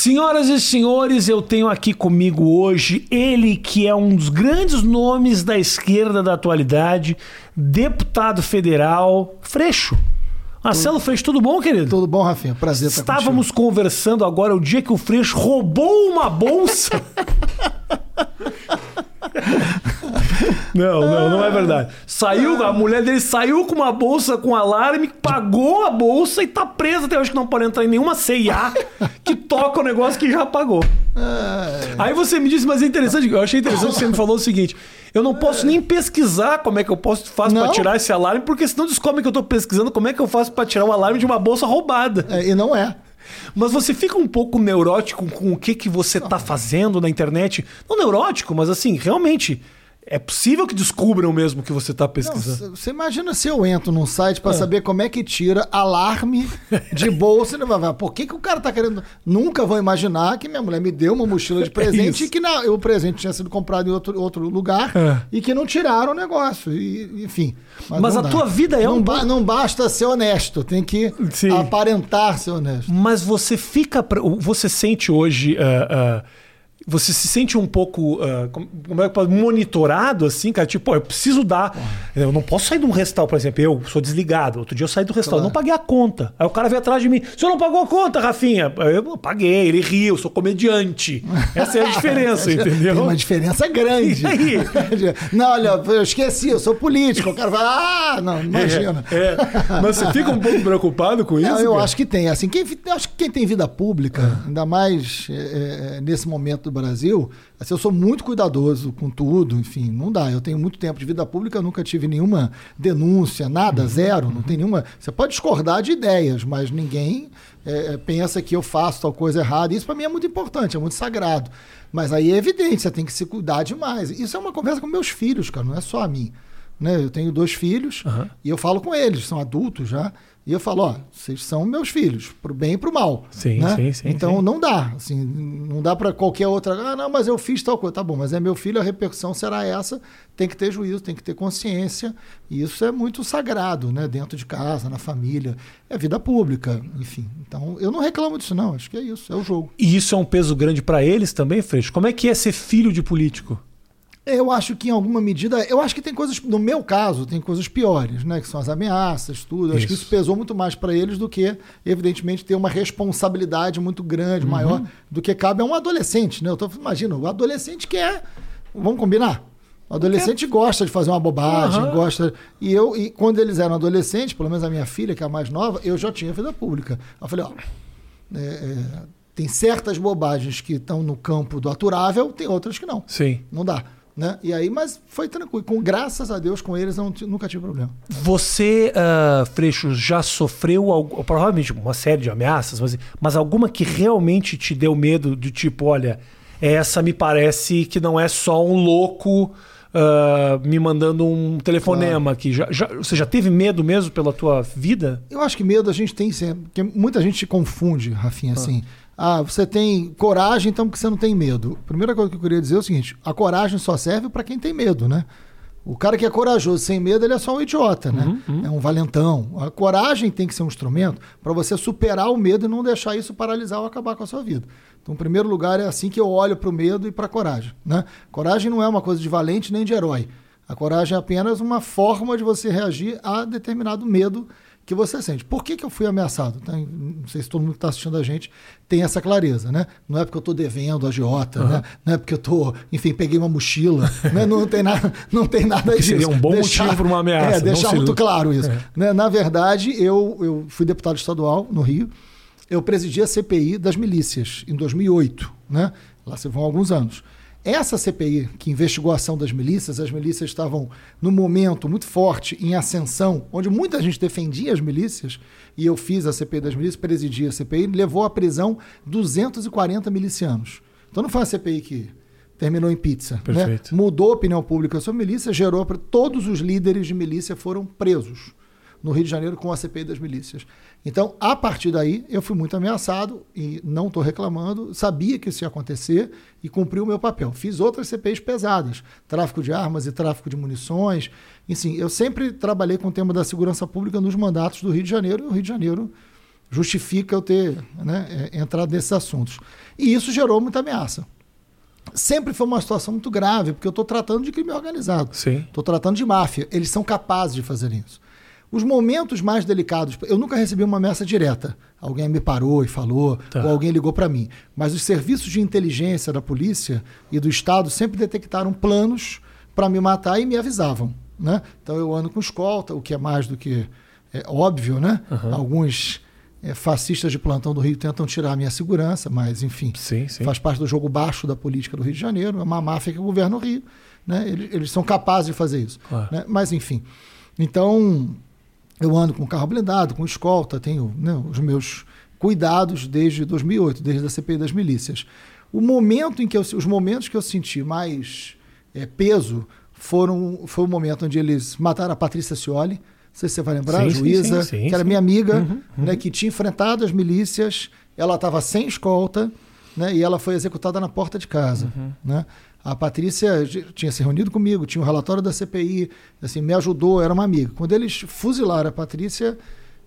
Senhoras e senhores, eu tenho aqui comigo hoje ele que é um dos grandes nomes da esquerda da atualidade, deputado federal, Freixo. Marcelo Freixo, tudo bom, querido? Tudo bom, Rafinha? Prazer estar Estávamos conversando agora o dia que o Freixo roubou uma bolsa. Não, não, não é verdade. Saiu, a mulher dele saiu com uma bolsa com alarme, pagou a bolsa e tá presa até hoje que não pode entrar em nenhuma CIA que toca o negócio que já pagou. Aí você me disse, mas é interessante, eu achei interessante que você me falou o seguinte: eu não posso nem pesquisar como é que eu posso faço para tirar esse alarme, porque senão descobrem que eu tô pesquisando como é que eu faço para tirar o alarme de uma bolsa roubada. É, e não é. Mas você fica um pouco neurótico com o que, que você tá fazendo na internet. Não neurótico, mas assim, realmente. É possível que descubram mesmo que você tá Não, pesquisando. c- Você imagina se eu entro num site Ah. pra saber como é que tira alarme de bolsa. não Por que, que o cara tá querendo. Nunca vou imaginar que minha mulher me deu uma mochila de presente Isso. e que na- o presente tinha sido comprado em outro, outro lugar É. e que não tiraram o negócio. E, enfim. Mas não a dá. tua vida é não um ba- Não basta ser honesto, tem que Sim. aparentar ser honesto. Mas você fica. pre- Você sente hoje. ah, ah, você se sente um pouco ah, como é monitorado, assim, cara? Tipo, pô, eu preciso dar. Eu não posso sair de um restaurante, por exemplo, eu sou desligado. Outro dia eu saí do restaurante, Claro. não paguei a conta. Aí o cara veio atrás de mim. O senhor não pagou a conta, Rafinha? Eu "Eu paguei, ele riu, eu sou comediante. Essa é a diferença, entendeu? Tem uma diferença grande. E aí? Não, olha, eu esqueci, eu sou político. O cara vai, ah, não, imagina. É, mas você fica um pouco preocupado com isso? Não, eu cara? acho que tem. Assim, quem, eu acho que quem tem vida pública, ainda mais é, é, nesse momento do Brasil, assim, eu sou muito cuidadoso com tudo, enfim, não dá. Eu tenho muito tempo de vida pública, nunca tive nenhuma denúncia, nada, zero, não tem nenhuma. Você pode discordar de ideias, mas ninguém é, é, pensa que eu faço tal coisa errada. Isso para mim é muito importante, é muito sagrado. Mas aí é evidente, você tem que se cuidar demais. Isso é uma conversa com meus filhos, cara, não é só a mim. Né? Eu tenho dois filhos Aham. e eu falo com eles, são adultos já, e eu falo, ó, vocês são meus filhos, pro bem e pro mal. Sim, né? sim, sim, Então sim. não dá, assim, não dá para qualquer outra, ah, não, mas eu fiz tal coisa, tá bom, mas é meu filho, a repercussão será essa, tem que ter juízo, tem que ter consciência, e isso é muito sagrado, né, dentro de casa, na família, é vida pública, enfim. Então eu não reclamo disso não, acho que é isso, é o jogo. E isso é um peso grande pra eles também, Freixo? Como é que é ser filho de político? Eu acho que em alguma medida, eu acho que tem coisas, no meu caso, tem coisas piores, né? Que são as ameaças, tudo. Eu Acho que Isso. isso pesou muito mais para eles do que, evidentemente, ter uma responsabilidade muito grande, Uhum. maior do que cabe a um adolescente, né? Eu tô imagina, o adolescente quer, vamos combinar. O adolescente gosta de fazer uma bobagem, Aham. gosta. E eu, e quando eles eram adolescentes, pelo menos a minha filha, que é a mais nova, eu já tinha vida pública. Eu falei, ó, é, é, tem certas bobagens que estão no campo do aturável, tem outras que não. Sim. Não dá. Né? E aí, mas foi tranquilo. Com, graças a Deus, com eles, eu não nunca tive problema. Você, ah, Freixo, já sofreu algu- provavelmente uma série de ameaças, mas, mas alguma que realmente te deu medo de tipo, olha, essa me parece que não é só um louco ah, me mandando um telefonema aqui. Já, já- você já teve medo mesmo pela tua vida? Eu acho que medo a gente tem sempre. Porque muita gente confunde, Rafinha, assim. Ah, você tem coragem, então porque você não tem medo. Primeira coisa que eu queria dizer é o seguinte: a coragem só serve para quem tem medo, né? O cara que é corajoso sem medo, ele é só um idiota, né? É um valentão. A coragem tem que ser um instrumento para você superar o medo e não deixar isso paralisar ou acabar com a sua vida. Então, em primeiro lugar, é assim que eu olho para o medo e para a coragem. Né? Coragem não é uma coisa de valente nem de herói. A coragem é apenas uma forma de você reagir a determinado medo que você sente. Por que, que eu fui ameaçado? Tá? Não sei se todo mundo que está assistindo a gente tem essa clareza, né? Não é porque eu estou devendo a agiota, né? Não é porque eu estou, enfim, peguei uma mochila, né? Não tem nada, não tem nada disso. seria um bom motivo para uma ameaça, É, deixar muito claro isso. É. Né? Na verdade, eu, eu fui deputado estadual no Rio. Eu presidi a CPI das milícias em 2008, né? Lá se vão alguns anos. Essa CPI, que investigou a ação das milícias, as milícias estavam num momento muito forte em ascensão, onde muita gente defendia as milícias, e eu fiz a CPI das milícias, presidi a CPI, levou à prisão 240 milicianos. Então não foi uma CPI que terminou em pizza. né? Mudou a opinião pública sobre milícia, gerou para todos os líderes de milícia foram presos no Rio de Janeiro com a CPI das milícias. Então, a partir daí, eu fui muito ameaçado e não estou reclamando, sabia que isso ia acontecer e cumpri o meu papel. Fiz outras CPIs pesadas, tráfico de armas e tráfico de munições. Enfim, eu sempre trabalhei com o tema da segurança pública nos mandatos do Rio de Janeiro, e o Rio de Janeiro justifica eu ter né, é, entrado nesses assuntos. E isso gerou muita ameaça. Sempre foi uma situação muito grave, porque eu estou tratando de crime organizado. Estou tratando de máfia. Eles são capazes de fazer isso. Os momentos mais delicados, eu nunca recebi uma ameaça direta. Alguém me parou e falou, Tá. ou alguém ligou para mim. Mas os serviços de inteligência da polícia e do Estado sempre detectaram planos para me matar e me avisavam. Né? Então eu ando com escolta, o que é mais do que é, óbvio, né? Aham. Alguns é, fascistas de plantão do Rio tentam tirar a minha segurança, mas enfim, Sim, sim. faz parte do jogo baixo da política do Rio de Janeiro, é uma máfia que governa o Rio, né? Eles, eles são capazes de fazer isso. Claro. né? Mas enfim. Então, eu ando com carro blindado, com escolta, tenho né, os meus cuidados desde 2008, desde a CPI das milícias. O momento em que eu, os momentos que eu senti mais é, peso foram foi o momento onde eles mataram a Patrícia Cioli, não sei se você vai lembrar, Sim, a juíza, sim, sim, que era minha amiga, Uhum, né, que tinha enfrentado as milícias, ela estava sem escolta, né, e ela foi executada na porta de casa. Uhum. Né? A Patrícia tinha se reunido comigo, tinha o relatório da CPI, assim, me ajudou, era uma amiga. Quando eles fuzilaram a Patrícia,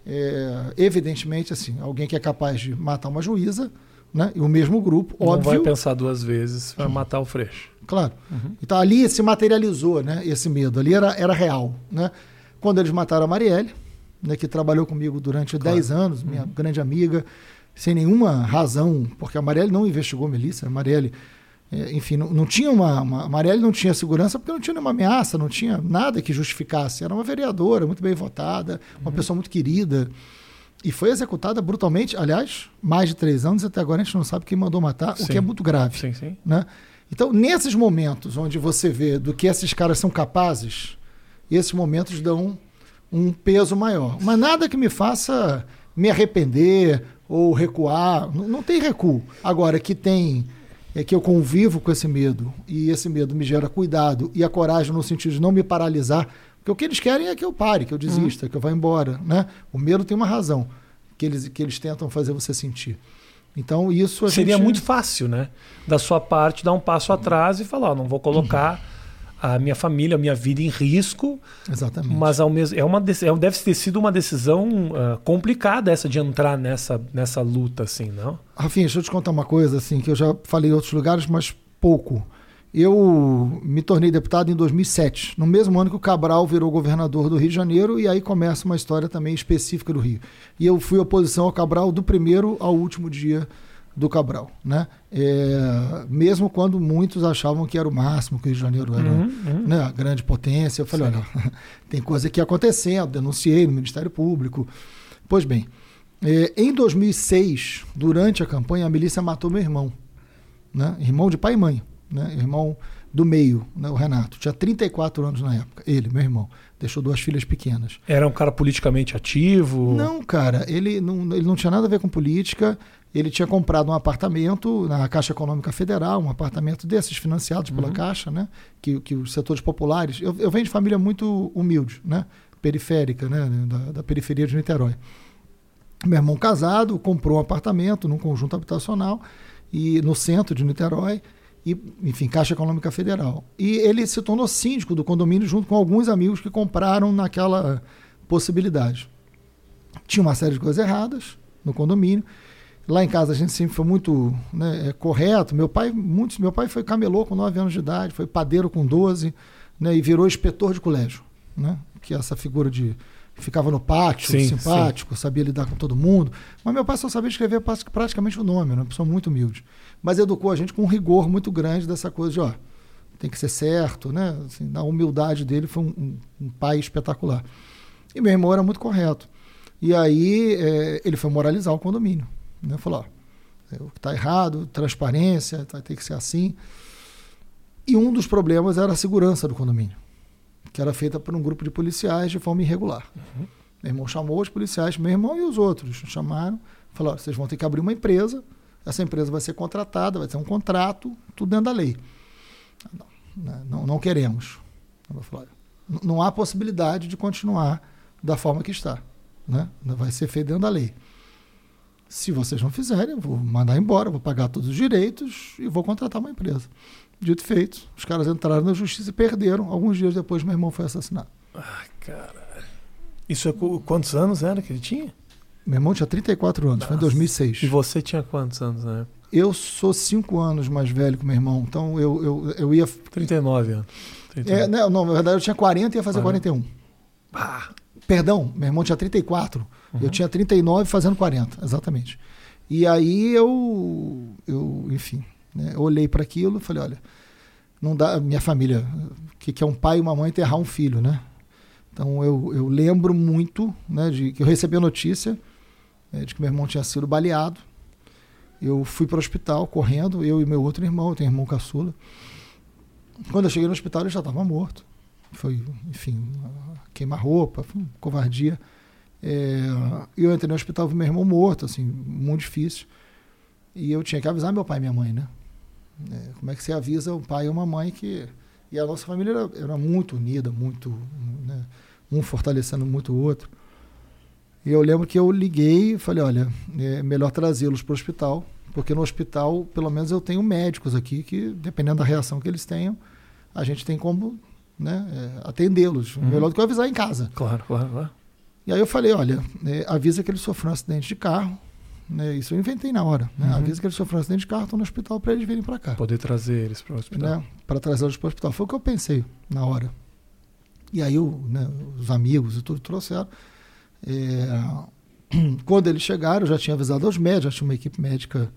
é, evidentemente, assim, alguém que é capaz de matar uma juíza, né, e o mesmo grupo, Não vai óbvio, pensar duas vezes, vai matar o Freixo. claro. Uhum. Então ali se materializou, né, esse medo, ali era, era real, né? Quando eles mataram a Marielle, né, que trabalhou comigo durante Claro. 10 anos, minha Uhum. grande amiga, sem nenhuma razão, porque a Marielle não investigou milícia, a Marielle, enfim, não, não tinha uma, uma. A Marielle não tinha segurança porque não tinha nenhuma ameaça, não tinha nada que justificasse. Era uma vereadora, muito bem votada, uma Uhum. pessoa muito querida. E foi executada brutalmente, aliás, mais de três anos, até agora a gente não sabe quem mandou matar, o Sim. que é muito grave Sim, sim. né? Então, nesses momentos onde você vê do que esses caras são capazes, esses momentos dão um peso maior. Mas nada que me faça me arrepender ou recuar. Não, não tem recuo. Agora, que tem é que eu convivo com esse medo e esse medo me gera cuidado e a coragem no sentido de não me paralisar. Porque o que eles querem é que eu pare, que eu desista, que eu vá embora. Né? O medo tem uma razão que eles, que eles tentam fazer você sentir. Então, isso a Seria gente... muito fácil, né? Da sua parte, dar um passo atrás e falar: ó, não vou colocar a minha família, a minha vida em risco, Exatamente. mas ao mesmo é uma é- deve ter sido uma decisão ah, complicada essa de entrar nessa, nessa luta, assim, não? Rafinha, deixa eu te contar uma coisa, assim, que eu já falei em outros lugares, mas pouco. Eu me tornei deputado em 2007, no mesmo ano que o Cabral virou governador do Rio de Janeiro, e aí começa uma história também específica do Rio. E eu fui oposição ao Cabral do primeiro ao último dia do Cabral, né? É, mesmo quando muitos achavam que era o máximo, que o Rio de Janeiro era Uhum, uhum. né, a grande potência. Eu falei, Sim. olha, tem coisa aqui acontecendo, denunciei no Ministério Público. Pois bem, eh, em 2006, durante a campanha, a milícia matou meu irmão, né, irmão de pai e mãe, né, irmão do meio, né, o Renato. Tinha 34 anos na época, ele, meu irmão. Deixou duas filhas pequenas. Era um cara politicamente ativo? Não, cara, ele não, ele não tinha nada a ver com política. Ele tinha comprado um apartamento na Caixa Econômica Federal, um apartamento desses financiados pela Uhum. Caixa, né? Que, que os setores populares. Eu, eu venho de família muito humilde, né? Periférica, né? Da, da periferia de Niterói. Meu irmão casado comprou um apartamento num conjunto habitacional e no centro de Niterói e, enfim, Caixa Econômica Federal. E ele se tornou síndico do condomínio junto com alguns amigos que compraram naquela possibilidade. Tinha uma série de coisas erradas no condomínio. Lá em casa a gente sempre foi muito né, é, correto. Meu pai, muitos, meu pai foi camelô com 9 anos de idade, foi padeiro com 12, né, e virou inspetor de colégio, né? Que é essa figura de ficava no pátio, Sim, simpático, sabia lidar com todo mundo. Mas meu pai só sabia escrever pra- praticamente o nome, uma pessoa muito humilde. Mas educou a gente com um rigor muito grande dessa coisa de, ó, tem que ser certo, né? Assim, na humildade dele foi um, um- um pai espetacular. E meu irmão era muito correto. E aí eh, ele foi moralizar o condomínio. Né? Falou, ó, é, o que está errado, transparência, vai ter que ser assim. E um dos problemas era a segurança do condomínio, que era feita por um grupo de policiais de forma irregular. Meu irmão chamou os policiais, meu irmão e os outros chamaram, falaram, vocês vão ter que abrir uma empresa, essa empresa vai ser contratada, vai ter um contrato, tudo dentro da lei. Não, né, não, não queremos. Falei, não há possibilidade de continuar da forma que está. Né? Vai ser feito dentro da lei. Se vocês não fizerem, eu vou mandar embora, vou pagar todos os direitos e vou contratar uma empresa. Dito e feito, os caras entraram na justiça e perderam. Alguns dias depois, meu irmão foi assassinado. Ai, cara. Isso é qu- quantos anos era que ele tinha? Meu irmão tinha 34 anos, foi em 2006. E você tinha quantos anos, né? Eu sou 5 anos mais velho que meu irmão, então eu, eu, eu ia. 39 anos. 39. É, não, não, na verdade eu tinha 40 e ia fazer Ah. 41. Ah, Perdão, meu irmão tinha 34. Eu Uhum. tinha 39 fazendo 40, exatamente. E aí eu, eu enfim, né, eu olhei para aquilo e falei, olha, não dá, minha família, que, que é um pai e uma mãe enterrar um filho, né? Então eu, eu lembro muito, né, de que eu recebi a notícia eh, de que meu irmão tinha sido baleado. Eu fui para o hospital correndo, eu e meu outro irmão, eu tenho irmão caçula. Quando eu cheguei no hospital, ele já estava morto. Foi, enfim, queima-roupa, foi uma covardia. É, eu entrei no hospital com meu irmão morto, assim, muito difícil. E eu tinha que avisar meu pai e minha mãe, né? É, como é que você avisa um pai e uma mãe que. E a nossa família era, era muito unida, muito. Né? Um fortalecendo muito o outro. E eu lembro que eu liguei e falei: olha, é melhor trazê-los para o hospital, porque no hospital, pelo menos, eu tenho médicos aqui que, dependendo da reação que eles tenham, a gente tem como né, é, atendê-los. Uhum. Melhor do que eu avisar em casa. claro, claro, claro. E aí eu falei, olha, é, avisa que ele sofreu um acidente de carro. Né, isso eu inventei na hora. Né, Uhum. Avisa que ele sofreu um acidente de carro, estou no hospital para eles virem para cá. Poder trazer eles para o hospital. Né, para trazê-los para o hospital. Foi o que eu pensei na hora. E aí o, né, os amigos e tudo trouxeram. É, quando eles chegaram, eu já tinha avisado aos médicos, já tinha uma equipe médica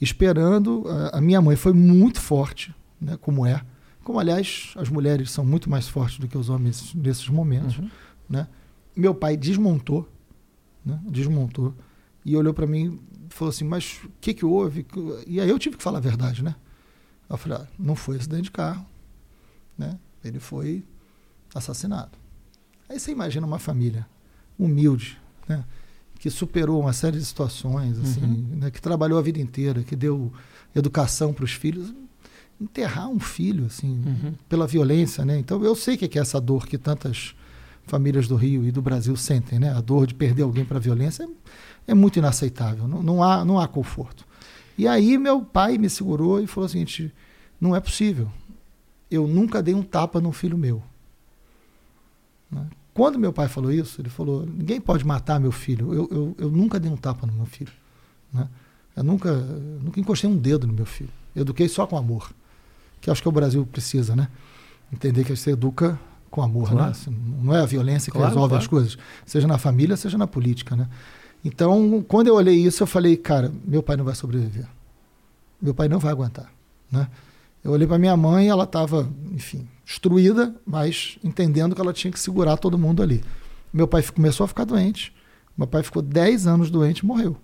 esperando. A, a minha mãe foi muito forte, né, como é. Como, aliás, as mulheres são muito mais fortes do que os homens nesses momentos. Uhum. né? Meu pai desmontou, né? desmontou, e olhou para mim e falou assim, mas o que que houve? E aí eu tive que falar a verdade, né? Eu falei, ah, não foi acidente de carro, né? Ele foi assassinado. Aí você imagina uma família humilde, né? Que superou uma série de situações, assim, Uhum. né? que trabalhou a vida inteira, que deu educação para os filhos. Enterrar um filho, assim, Uhum. pela violência, né? Então eu sei que é essa dor que tantas famílias do Rio e do Brasil sentem, né? A dor de perder alguém para a violência é, é muito inaceitável, não, não há não há conforto. E aí meu pai me segurou e falou o seguinte: não é possível. Eu nunca dei um tapa num filho meu. Né? Quando meu pai falou isso, ele falou: ninguém pode matar meu filho. Eu, eu, eu nunca dei um tapa no meu filho. Né? Eu nunca, nunca encostei um dedo no meu filho. Eu eduquei só com amor. Que acho que o Brasil precisa, né? Entender que você educa com amor, Claro. né? Não é a violência que Claro, resolve claro. as coisas. Seja na família, seja na política, né? Então, quando eu olhei isso, eu falei, cara, meu pai não vai sobreviver. Meu pai não vai aguentar, né? Eu olhei para minha mãe, ela estava, enfim, destruída, mas entendendo que ela tinha que segurar todo mundo ali. Meu pai começou a ficar doente. Meu pai ficou 10 anos doente e morreu.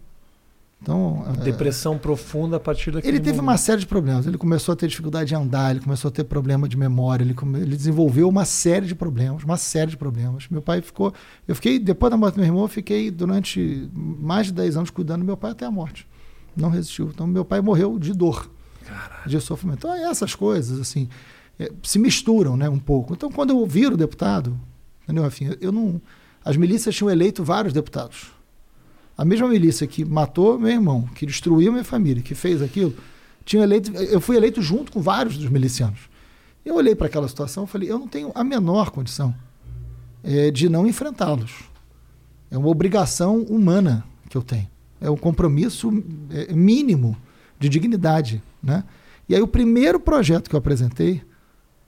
Então, é, Depressão profunda a partir daquele ele teve uma momento. série de problemas. Ele começou a ter dificuldade de andar, ele começou a ter problema de memória, ele, come- ele desenvolveu uma série de problemas, uma série de problemas. Meu pai ficou. Eu fiquei, depois da morte do meu irmão, eu fiquei durante mais de 10 anos cuidando do meu pai até a morte. Não resistiu. Então, meu pai morreu de dor, Caralho. de sofrimento. Então, essas coisas, assim, é, se misturam, né, um pouco. Então, quando eu viro deputado, entendeu, Rafinha? Eu não. As milícias tinham eleito vários deputados. A mesma milícia que matou meu irmão, que destruiu minha família, que fez aquilo, tinha eleito, eu fui eleito junto com vários dos milicianos. Eu olhei para aquela situação e falei, eu não tenho a menor condição eh, de não enfrentá-los. É uma obrigação humana que eu tenho. É um compromisso eh, mínimo de dignidade. Né? E aí o primeiro projeto que eu apresentei,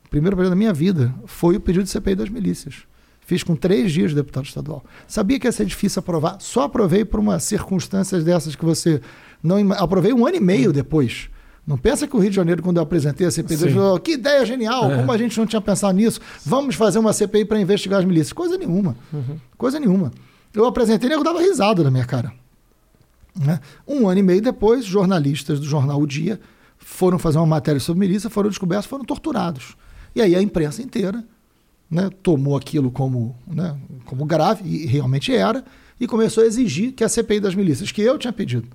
o primeiro projeto da minha vida, foi o pedido de CPI das milícias. Fiz com três dias de deputado estadual. Sabia que ia ser difícil aprovar, só aprovei por umas circunstâncias dessas que você não. Aprovei um ano e meio depois. Não pensa que o Rio de Janeiro, quando eu apresentei a CPI, falou, que ideia genial, É. como a gente não tinha pensado nisso, vamos fazer uma CPI para investigar as milícias. Coisa nenhuma. Uhum. Coisa nenhuma. Eu apresentei e nego dava risada na minha cara. Né? Um ano e meio depois, jornalistas do jornal O Dia foram fazer uma matéria sobre milícia, foram descobertos, foram torturados. E aí a imprensa inteira né, tomou aquilo como, né, como grave, e realmente era, e começou a exigir que a CPI das milícias, que eu tinha pedido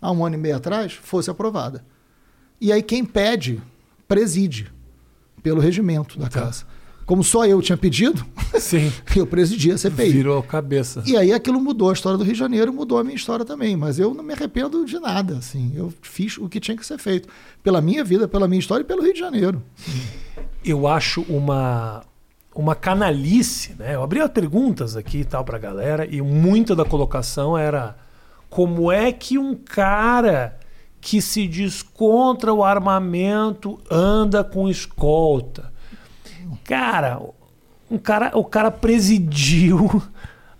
há um ano e meio atrás, fosse aprovada. E aí quem pede, preside pelo regimento da Tá. casa. Como só eu tinha pedido, Sim. eu presidi a CPI. Virou a cabeça. E aí aquilo mudou a história do Rio de Janeiro, mudou a minha história também. Mas eu não me arrependo de nada, assim. Eu fiz o que tinha que ser feito. Pela minha vida, pela minha história e pelo Rio de Janeiro. Eu acho uma. Uma canalice, né? Eu abri as perguntas aqui e tal pra galera e muita da colocação era como é que um cara que se diz contra o armamento anda com escolta? Cara, um cara, o cara presidiu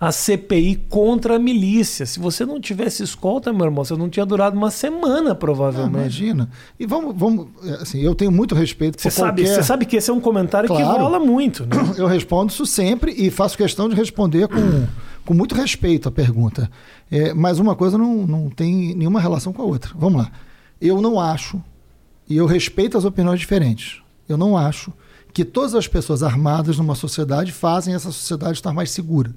a CPI contra a milícia. Se você não tivesse escolta, meu irmão, você não tinha durado uma semana, Ah, provavelmente. imagina. E vamos, vamos, assim, eu tenho muito respeito Você por sabe, qualquer... você sabe que esse é um comentário que Claro. rola muito, né? Eu respondo isso sempre e faço questão de responder com, com muito respeito a pergunta. É, mas uma coisa não, não tem nenhuma relação com a outra. Vamos lá. Eu não acho, e eu respeito as opiniões diferentes, eu não acho que todas as pessoas armadas numa sociedade fazem essa sociedade estar mais segura.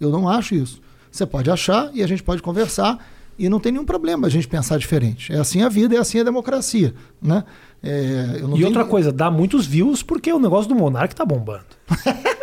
Eu não acho isso. Você pode achar e a gente pode conversar e não tem nenhum problema a gente pensar diferente. É assim a vida, é assim a democracia. Né? É, E outra coisa, dá muitos views porque o negócio do Monark tá bombando.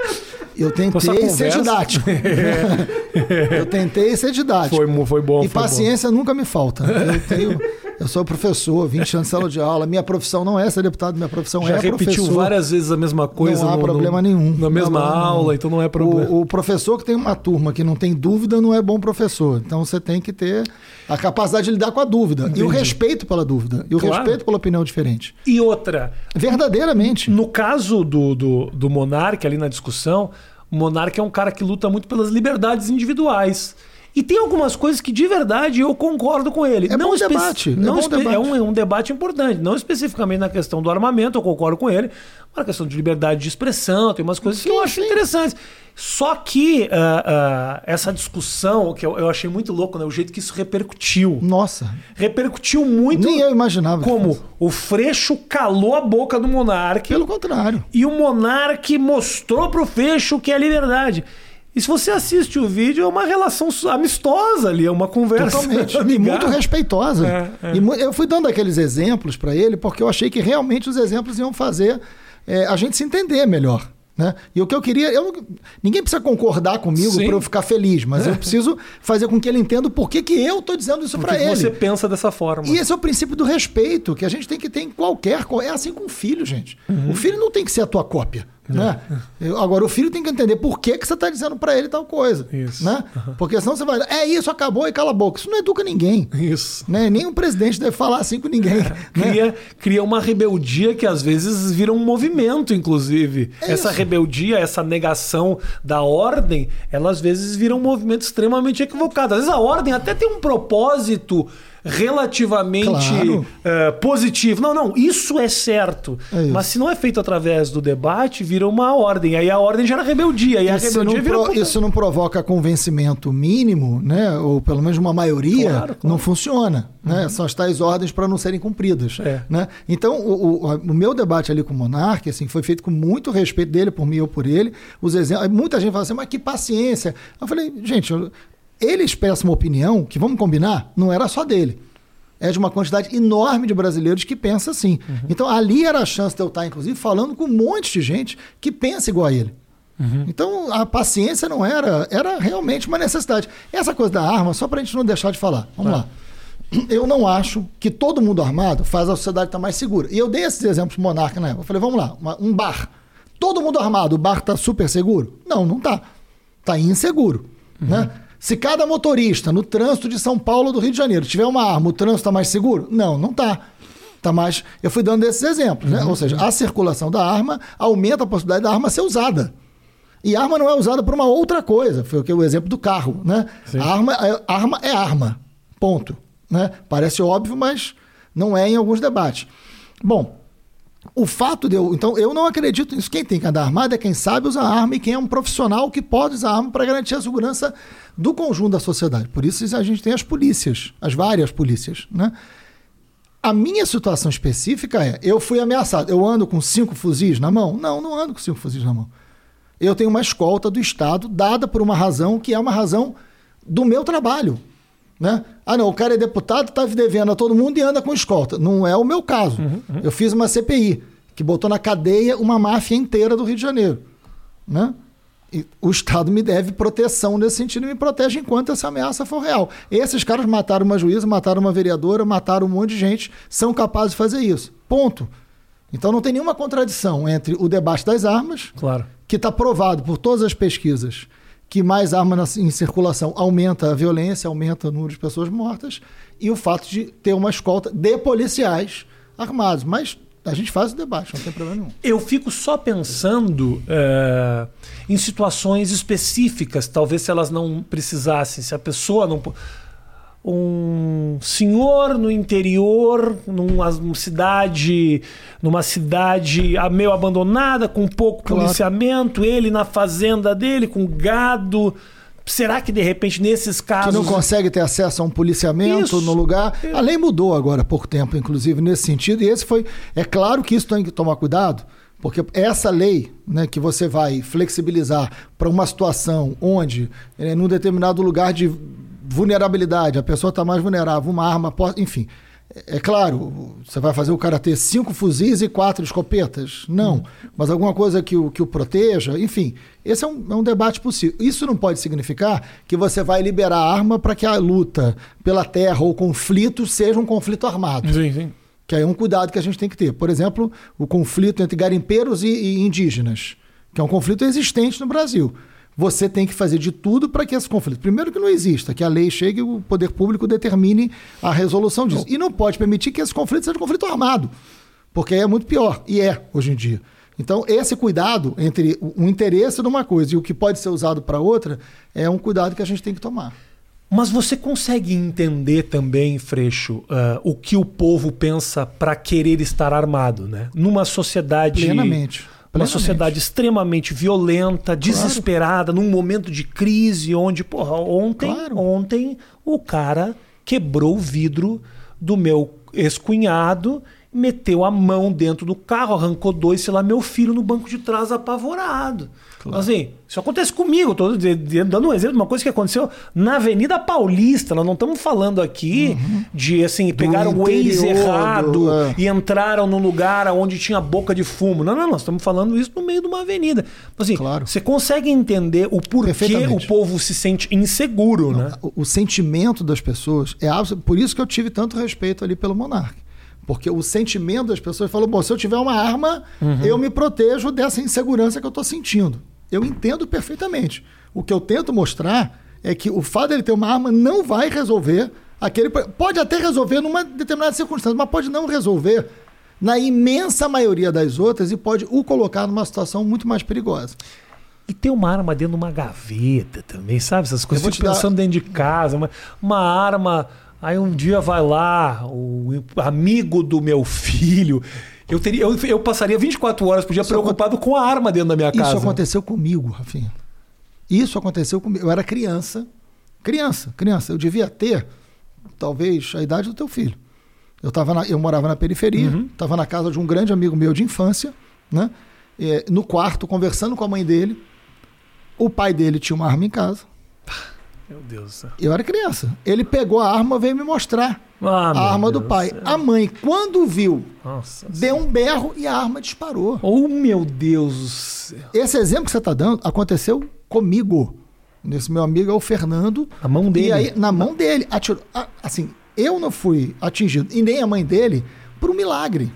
Eu tentei ser didático. eu tentei ser didático. Foi, foi bom. e foi paciência nunca me falta. Eu, tenho, eu sou professor, 20 anos de sala de aula. Minha profissão não é ser deputado, minha profissão bom. Já é repetiu professor. várias vezes a mesma coisa. não há no- problema no- nenhum. Na mesma Não aula, nenhum. então não é problema. O, o professor que tem uma turma que não tem dúvida não é bom professor. Então você tem que ter a capacidade de lidar com a dúvida. E o Entendi. respeito pela dúvida. E o Claro. respeito pela opinião diferente. E outra, Verdadeiramente. no caso do, do, do Monark ali na discussão, o Monark é um cara que luta muito pelas liberdades individuais. E tem algumas coisas que de verdade eu concordo com ele. É bom debate, é Não bom espe- debate. é um, é um debate importante. Não especificamente na questão do armamento, eu concordo com ele. Mas na questão de liberdade de expressão, tem umas coisas que Sim, eu acho sim. interessantes. Só que ah, ah, essa discussão, que eu, eu achei muito louco, né? O jeito que isso repercutiu. Nossa. Repercutiu muito. Nem eu imaginava. que Como o Freixo calou a boca do Monark Pelo contrário. e o Monark mostrou pro Fecho que é liberdade. E se você assiste o vídeo, é uma relação amistosa ali, é uma conversa Totalmente. E muito respeitosa. É, é. E eu fui dando aqueles exemplos para ele porque eu achei que realmente os exemplos iam fazer é, a gente se entender melhor. Né? E o que eu queria. Eu ninguém precisa concordar comigo para eu ficar feliz, mas eu preciso fazer com que ele entenda o porquê que eu estou dizendo isso para ele. você pensa dessa forma? E esse é o princípio do respeito que a gente tem que ter em qualquer. É assim com o filho, gente. Uhum. O filho não tem que ser a tua cópia. É. Né? Eu- Agora, o filho tem que entender por que, que você está dizendo para ele tal coisa. Isso. Né? Porque senão você vai. É isso, acabou e cala a boca. Isso não educa ninguém. Isso. Né? Nem um presidente deve falar assim com ninguém. né? Cria, cria uma rebeldia que às vezes vira um movimento, inclusive. É essa isso. rebeldia, essa negação da ordem, ela às vezes vira um movimento extremamente equivocado. Às vezes a ordem até tem um propósito relativamente Claro. eh, positivo. Não, não, isso é certo. É isso. Mas se não é feito através do debate, vira uma ordem. Aí a ordem gera rebeldia. E a Isso não, rebeldia vira. pro- isso não provoca convencimento mínimo, né? ou pelo menos uma maioria, Claro, claro. não funciona. Né? São as tais ordens para não serem cumpridas. É. Né? Então, o, o- o meu debate ali com o Monark assim, foi feito com muito respeito dele, por mim ou por ele. Os exemplos, muita gente fala assim, mas que paciência. Eu falei, gente, eu- ele expressa uma opinião que, vamos combinar, não era só dele. É de uma quantidade enorme de brasileiros que pensa assim. Então, ali era a chance de eu estar, inclusive, falando com um monte de gente que pensa igual a ele. Então a paciência não era, era realmente uma necessidade. Essa coisa da arma, só para a gente não deixar de falar. Vamos lá. Eu não acho que todo mundo armado faz a sociedade estar mais segura. E eu dei esses exemplos pro Monarca na época. Eu falei, vamos lá, uma- um bar. Todo mundo armado, o bar está super seguro? Não, não tá. Está inseguro. Né? Se cada motorista no trânsito de São Paulo do Rio de Janeiro tiver uma arma, o trânsito está mais seguro? Não, não está. Tá mais. Eu fui dando esses exemplos, né? Ou seja, a circulação da arma aumenta a possibilidade da arma ser usada. E arma não é usada por uma outra coisa. Foi o que o exemplo do carro, né? Arma, é- arma é arma. Ponto. Né? Parece óbvio, mas não é em alguns debates. Bom, o fato de eu. Então, eu não acredito nisso. Quem tem que andar armado é quem sabe usar arma e quem é um profissional que pode usar arma para garantir a segurança do conjunto da sociedade. Por isso a gente tem as polícias, as várias polícias. Né? A minha situação específica é: eu fui ameaçado. Eu ando com cinco fuzis na mão? Não, não ando com cinco fuzis na mão. Eu tenho uma escolta do Estado dada por uma razão que é uma razão do meu trabalho. Né? Ah, não, o cara é deputado, está devendo a todo mundo e anda com escolta. Não é o meu caso. Eu fiz uma CPI que botou na cadeia uma máfia inteira do Rio de Janeiro. Né? E o Estado me deve proteção nesse sentido e me protege enquanto essa ameaça for real. Esses caras mataram uma juíza, mataram uma vereadora, mataram um monte de gente, são capazes de fazer isso. Ponto. Então não tem nenhuma contradição entre o debate das armas, Claro. que está provado por todas as pesquisas que mais armas em circulação aumenta a violência, aumenta o número de pessoas mortas, e o fato de ter uma escolta de policiais armados. Mas a gente faz o debate, não tem problema nenhum. Eu fico só pensando é, em situações específicas, talvez se elas não precisassem, se a pessoa não. Um senhor no interior, numa cidade, numa cidade ah, meio abandonada, com pouco Claro. policiamento, ele na fazenda dele, com gado. Será que de repente nesses Que casos. não consegue ter acesso a um policiamento Isso. no lugar. A lei mudou agora há pouco tempo, inclusive, nesse sentido. E esse foi. É claro que isso tem que tomar cuidado, porque essa lei, né, que você vai flexibilizar para uma situação onde, eh, num determinado lugar de vulnerabilidade, a pessoa está mais vulnerável, uma arma, pode, enfim. É é claro, você vai fazer o cara ter cinco fuzis e quatro escopetas? Não. Mas alguma coisa que o, que o proteja, enfim. Esse é um, é um debate possível. Isso não pode significar que você vai liberar a arma para que a luta pela terra ou conflito seja um conflito armado. Sim, sim. Que aí é um cuidado que a gente tem que ter. Por exemplo, o conflito entre garimpeiros e, e indígenas, que é um conflito existente no Brasil. Você tem que fazer de tudo para que esse conflito, primeiro que não exista, que a lei chegue e o poder público determine a resolução disso. E não pode permitir que esse conflito seja um conflito armado, porque aí é muito pior, e é hoje em dia. Então, esse cuidado entre o interesse de uma coisa e o que pode ser usado para outra é um cuidado que a gente tem que tomar. Mas você consegue entender também, Freixo, ah, o que o povo pensa para querer estar armado, né? Numa sociedade. Plenamente. Uma Plenamente. sociedade extremamente violenta, desesperada, num momento de crise onde, porra, ontem, Claro. ontem o cara quebrou o vidro do meu ex-cunhado, meteu a mão dentro do carro, arrancou dois, sei lá, meu filho no banco de trás apavorado. Assim, isso acontece comigo, tô de- dando um exemplo de uma coisa que aconteceu na Avenida Paulista. Nós não estamos falando aqui de assim, pegaram o Waze interior, errado do- é. e entraram num lugar onde tinha boca de fumo. Não, não, nós estamos falando isso no meio de uma avenida. Assim, Claro. Você consegue entender o porquê o povo se sente inseguro, né? O, o sentimento das pessoas é por isso que eu tive tanto respeito ali pelo monarca. Porque o sentimento das pessoas falou: bom, se eu tiver uma arma, eu me protejo dessa insegurança que eu estou sentindo. Eu entendo perfeitamente. O que eu tento mostrar é que o fato dele ter uma arma não vai resolver aquele. Pode até resolver numa determinada circunstância, mas pode não resolver na imensa maioria das outras e pode o colocar numa situação muito mais perigosa. E ter uma arma dentro de uma gaveta também, sabe? Essas coisas. Fico te dar- pensando dentro de casa, uma, uma arma. Aí um dia vai lá, o amigo do meu filho. Eu, teria, eu, eu passaria 24 horas por dia Isso preocupado com a arma dentro da minha casa. Isso aconteceu comigo, Rafinha. Isso aconteceu comigo. Eu era criança. Criança, criança. Eu devia ter, talvez, a idade do teu filho. Eu, tava na- eu morava na periferia, estava na casa de um grande amigo meu de infância, né? É, no quarto, conversando com a mãe dele. O pai dele tinha uma arma em casa. Meu Deus do céu. Eu era criança. Ele pegou a arma, veio me mostrar Ah, a arma do Deus pai. céu. A mãe, quando viu, Nossa. deu um berro e a arma disparou. Oh, meu Deus do céu. Esse exemplo que você está dando aconteceu comigo. Esse meu amigo é o Fernando. A mão dele. E aí, na mão dele, atirou. Assim, eu não fui atingido, e nem a mãe dele, por um milagre.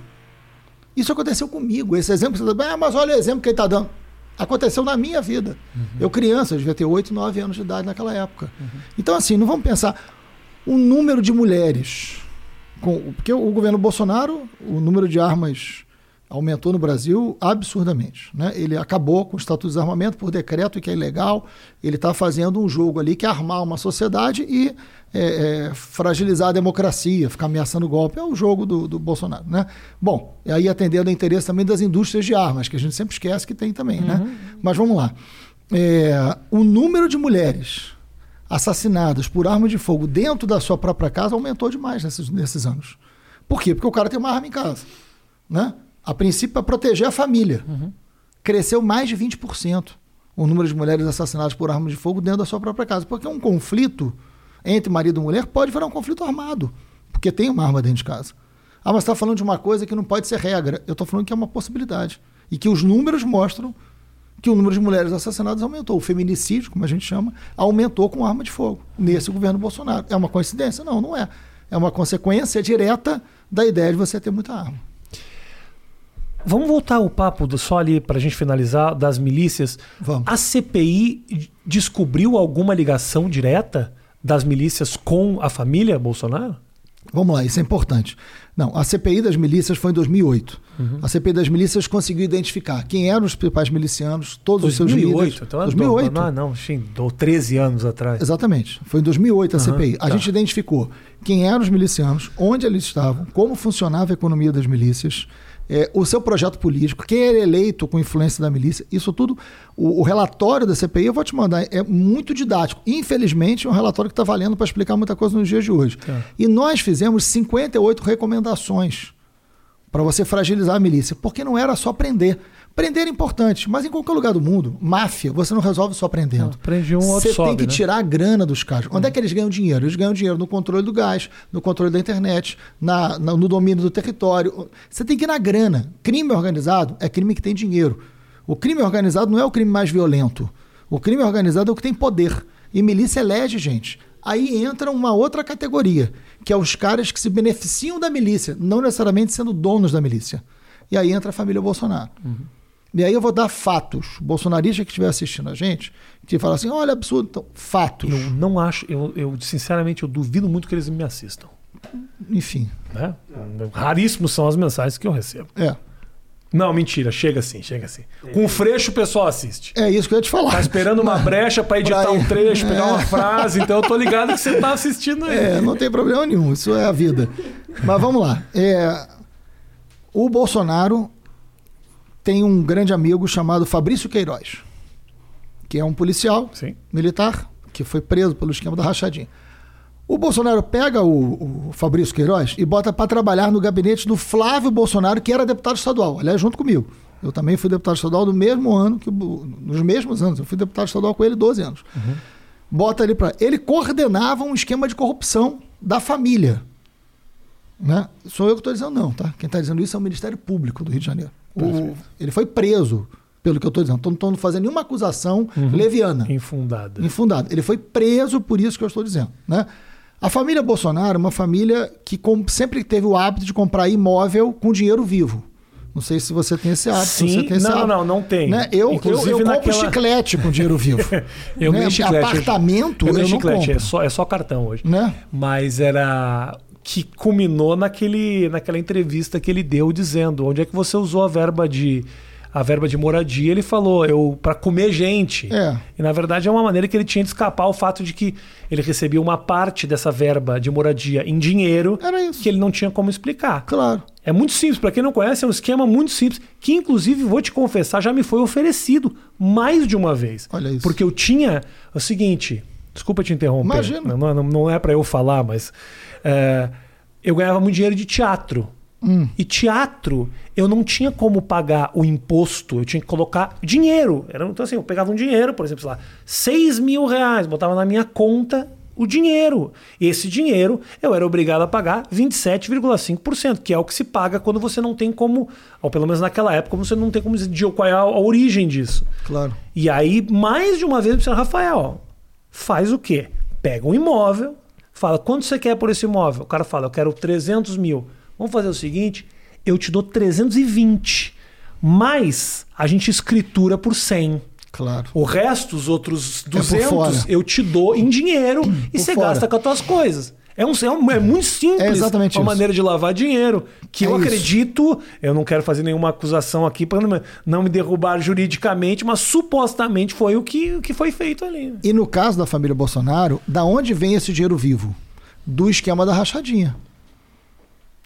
Isso aconteceu comigo. Esse exemplo que você está dando. Ah, mas olha o exemplo que ele está dando. Aconteceu na minha vida. Eu, criança, eu devia ter 8, 9 anos de idade naquela época. Então, assim, não vamos pensar. O número de mulheres. Com, porque o governo Bolsonaro, o número de armas aumentou no Brasil absurdamente. Né? Ele acabou com o estatuto de desarmamento por decreto, que é ilegal. Ele está fazendo um jogo ali que é armar uma sociedade e é, é, fragilizar a democracia, ficar ameaçando o golpe. É o jogo do, do Bolsonaro. Né? Bom, e aí atendendo ao interesse também das indústrias de armas, que a gente sempre esquece que tem também. Né? Mas vamos lá. É, o número de mulheres assassinadas por arma de fogo dentro da sua própria casa aumentou demais nesses, nesses anos. Por quê? Porque o cara tem uma arma em casa. Né? A princípio, para proteger a família. Cresceu mais de 20% o número de mulheres assassinadas por arma de fogo dentro da sua própria casa. Porque um conflito entre marido e mulher pode virar um conflito armado. Porque tem uma arma dentro de casa. Ah, mas você está falando de uma coisa que não pode ser regra. Eu estou falando que é uma possibilidade. E que os números mostram que o número de mulheres assassinadas aumentou. O feminicídio, como a gente chama, aumentou com arma de fogo nesse governo Bolsonaro. É uma coincidência? Não, não é. É uma consequência direta da ideia de você ter muita arma. Vamos voltar ao papo do, só ali pra gente finalizar das milícias. Vamos. A CPI descobriu alguma ligação direta das milícias com a família Bolsonaro? Vamos lá, isso é importante. Não, a CPI das milícias foi em 2008. Uhum. A CPI das milícias conseguiu identificar quem eram os principais milicianos, todos os seus líderes. Então é 2008. Não, não, sim, do 13 anos atrás. Exatamente. Foi em 2008 a Aham, CPI. A tá. gente identificou quem eram os milicianos, onde eles estavam, como funcionava a economia das milícias, é, o seu projeto político, quem era eleito com influência da milícia, isso tudo. O, o relatório da CPI, eu vou te mandar, é muito didático. Infelizmente, é um relatório que está valendo para explicar muita coisa nos dias de hoje. Tá. E nós fizemos 58 recomendações para você fragilizar a milícia, porque não era só prender. Prender é importante, mas em qualquer lugar do mundo, máfia, você não resolve só prendendo. Não, prende um, outro Você sobe, tem que né? tirar a grana dos caras. Onde é que eles ganham dinheiro? Eles ganham dinheiro no controle do gás, no controle da internet, na- na- no domínio do território. Você tem que ir na grana. Crime organizado é crime que tem dinheiro. O crime organizado não é o crime mais violento. O crime organizado é o que tem poder. E milícia elege gente. Aí entra uma outra categoria, que é os caras que se beneficiam da milícia, não necessariamente sendo donos da milícia. E aí entra a família Bolsonaro. E aí eu vou dar fatos. O bolsonarista que estiver assistindo a gente, que fala assim, olha, absurdo. Então, fatos. Eu não acho, eu, eu sinceramente eu duvido muito que eles me assistam. Enfim. Né? Raríssimos são as mensagens que eu recebo. É. Não, mentira, chega assim, chega assim. Com o freixo o pessoal assiste. É isso que eu ia te falar. Tá esperando uma brecha pra editar Pra- um trecho, pegar É. uma frase, então eu tô ligado que você tá assistindo aí. É, não tem problema nenhum, isso é a vida. Mas vamos lá. É, o Bolsonaro tem um grande amigo chamado Fabrício Queiroz, que é um policial Sim. militar que foi preso pelo esquema da rachadinha. O Bolsonaro pega o, o Fabrício Queiroz e bota para trabalhar no gabinete do Flávio Bolsonaro, que era deputado estadual, aliás, junto comigo. Eu também fui deputado estadual no mesmo ano, que nos mesmos anos. Eu fui deputado estadual com ele 12 anos. Bota ele para. Ele coordenava um esquema de corrupção da família. Né? Sou eu que estou dizendo, não, tá? Quem está dizendo isso é o Ministério Público do Rio de Janeiro. O- ele foi preso, pelo que eu estou dizendo. Não estou fazendo nenhuma acusação leviana Infundada. infundado. Ele foi preso por isso que eu estou dizendo. Né? A família Bolsonaro é uma família que sempre teve o hábito de comprar imóvel com dinheiro vivo. Não sei se você tem esse hábito. Sim, tem não, hábito. não, não tenho. Né? Eu, Inclusive eu, eu compro naquela- chiclete com dinheiro vivo. Eu né? chiclete. Apartamento eu, eu, não chiclete, compro. é só, é só cartão hoje. Né? Mas era que culminou naquele, naquela entrevista que ele deu dizendo onde é que você usou a verba de a verba de moradia. Ele falou eu para comer gente. É. E na verdade é uma maneira que ele tinha de escapar ao fato de que ele recebia uma parte dessa verba de moradia em dinheiro que ele não tinha como explicar. Claro. É muito simples, para quem não conhece, é um esquema muito simples, que inclusive, vou te confessar, já me foi oferecido mais de uma vez. Olha isso. Porque eu tinha o seguinte, desculpa te interromper, Imagina. não, não, não é para eu falar, mas é, eu ganhava muito dinheiro de teatro. Hum. E teatro, eu não tinha como pagar o imposto, eu tinha que colocar dinheiro. Era, então, assim, eu pegava um dinheiro, por exemplo, sei lá, 6 mil reais, botava na minha conta o dinheiro. E esse dinheiro eu era obrigado a pagar 27,5%, que é o que se paga quando você não tem como, ou pelo menos naquela época, você não tem como dizer qual é a, a origem disso. Claro. E aí, mais de uma vez, você Rafael, faz o quê? Pega um imóvel, fala, quanto você quer por esse imóvel? O cara fala, eu quero 300 mil. Vamos fazer o seguinte, eu te dou 320, mas a gente escritura por 100. Claro. O resto, os outros É por 200, fora. eu te dou em dinheiro e Por você fora. gasta com as tuas coisas. É, um, é, um- é muito simples É exatamente uma isso. maneira de lavar dinheiro. Que É eu isso. acredito, eu não quero fazer nenhuma acusação aqui para não, não me derrubar juridicamente, mas supostamente foi o que, o que foi feito ali. E no caso da família Bolsonaro, da onde vem esse dinheiro vivo? Do esquema da rachadinha.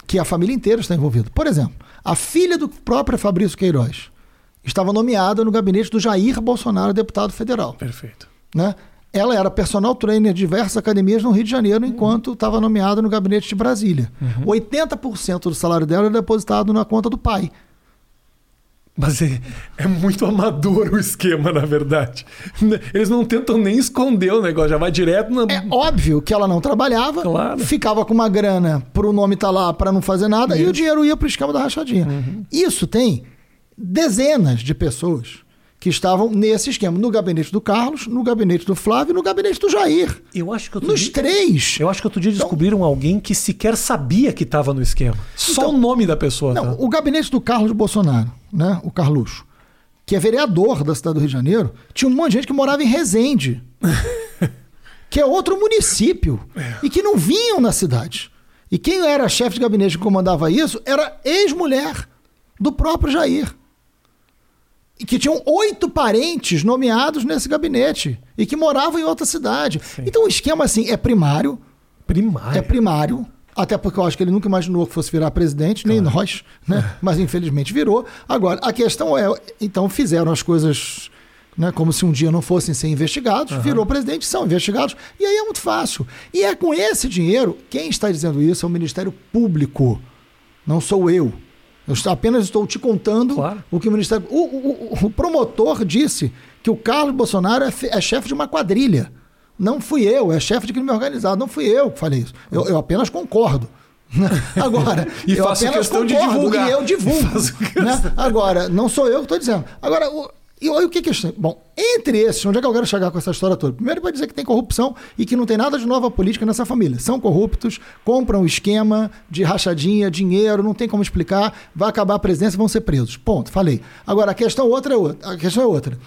Que a família inteira está envolvida. Por exemplo, a filha do próprio Fabrício Queiroz estava nomeada no gabinete do Jair Bolsonaro, deputado federal. Perfeito. Né? Ela era personal trainer de diversas academias no Rio de Janeiro, enquanto estava nomeada no gabinete de Brasília. 80% do salário dela era depositado na conta do pai. Mas é, é muito amador o esquema, na verdade. Eles não tentam nem esconder o negócio, já vai direto na. É óbvio que ela não trabalhava, Claro. ficava com uma grana pro nome estar lá para não fazer nada e Isso. o dinheiro ia pro esquema da rachadinha. Isso tem dezenas de pessoas que estavam nesse esquema, no gabinete do Carlos, no gabinete do Flávio e no gabinete do Jair. Eu acho que outro Nos dia, três. eu acho que outro dia descobriram alguém que sequer sabia que estava no esquema. Só o nome da pessoa. Não, tá? o gabinete do Carlos Bolsonaro, né? O Carluxo, que é vereador da cidade do Rio de Janeiro, tinha um monte de gente que morava em Resende, que é outro município, e que não vinham na cidade. E quem era chefe de gabinete que comandava isso era ex-mulher do próprio Jair. Que tinham oito parentes nomeados nesse gabinete e que moravam em outra cidade. Então o esquema assim é primário, Primário. é primário, até porque eu acho que ele nunca imaginou que fosse virar presidente, nem nós, né? Mas infelizmente virou. Agora, a questão é, então fizeram as coisas né, como se um dia não fossem ser investigados, virou presidente, são investigados, e aí é muito fácil. E é com esse dinheiro, quem está dizendo isso é o Ministério Público, não sou eu. Eu apenas estou te contando Claro. o que o Ministério. O, o- o- promotor disse que o Carlos Bolsonaro é, é chefe de uma quadrilha. Não fui eu, é chefe de crime organizado. Não fui eu que falei isso. Eu, eu apenas concordo. Agora, E eu faço apenas questão de concordo divulgar. E eu divulgo. Né? Agora, não sou eu que estou dizendo. Agora, o, e olha o que que é. Bom, entre esses, onde é que eu quero chegar com essa história toda? Primeiro, para dizer que tem corrupção e que não tem nada de nova política nessa família. São corruptos, compram esquema de rachadinha, dinheiro, não tem como explicar, vai acabar a presidência vão ser presos. Ponto, falei. Agora, a questão, outra é outra, a questão é outra.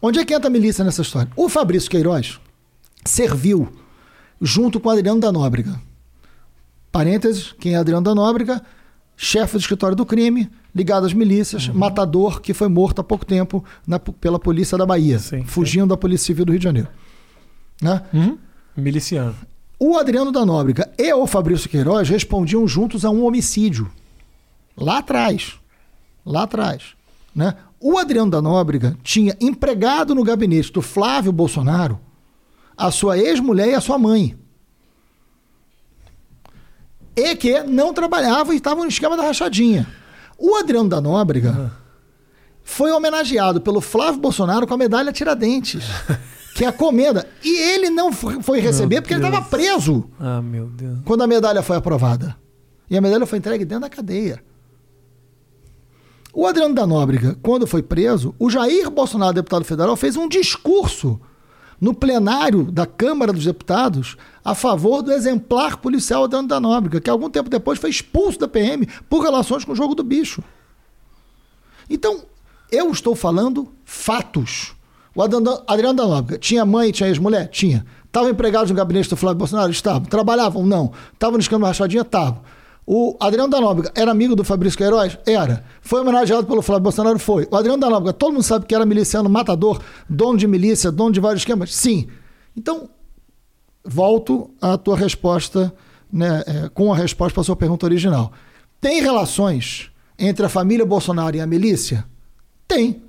Onde é que entra a milícia nessa história? O Fabrício Queiroz serviu junto com Adriano da Nóbrega. Parênteses, quem é Adriano da Nóbrega? Chefe do escritório do crime, ligado às milícias, Uhum. matador que foi morto há pouco tempo na- pela polícia da Bahia, Sim, fugindo da Polícia Civil do Rio de Janeiro. Né? Uhum. Miliciano. O Adriano da Nóbrega e o Fabrício Queiroz respondiam juntos a um homicídio. Lá atrás. Lá atrás. Né? O Adriano da Nóbrega tinha empregado no gabinete do Flávio Bolsonaro a sua ex-mulher e a sua mãe. E que não trabalhavam e estavam no esquema da rachadinha. O Adriano da Nóbrega foi homenageado pelo Flávio Bolsonaro com a medalha Tiradentes, que é a comenda. E ele não foi receber porque ele Deus. estava preso Ah, meu Deus. quando a medalha foi aprovada. E a medalha foi entregue dentro da cadeia. O Adriano da Nóbrega, quando foi preso, o Jair Bolsonaro, deputado federal, fez um discurso no plenário da Câmara dos Deputados a favor do exemplar policial Adriano da Nóbrega, que algum tempo depois foi expulso da PM por relações com o jogo do bicho. Então, eu estou falando fatos. O Adriano da Nóbrega tinha mãe tinha ex-mulher? Tinha. Estavam empregados no gabinete do Flávio Bolsonaro? Estavam. Trabalhavam? Não. Estavam no escândalo rachadinha? Estavam. O Adriano da Nóbrega era amigo do Fabrício Queiroz? Era. Foi homenageado pelo Flávio Bolsonaro? Foi. O Adriano da Nóbrega, todo mundo sabe que era miliciano, matador, dono de milícia, dono de vários esquemas? Sim. Então, volto à tua resposta, né, é, com a resposta para a sua pergunta original. Tem relações entre a família Bolsonaro e a milícia? Tem.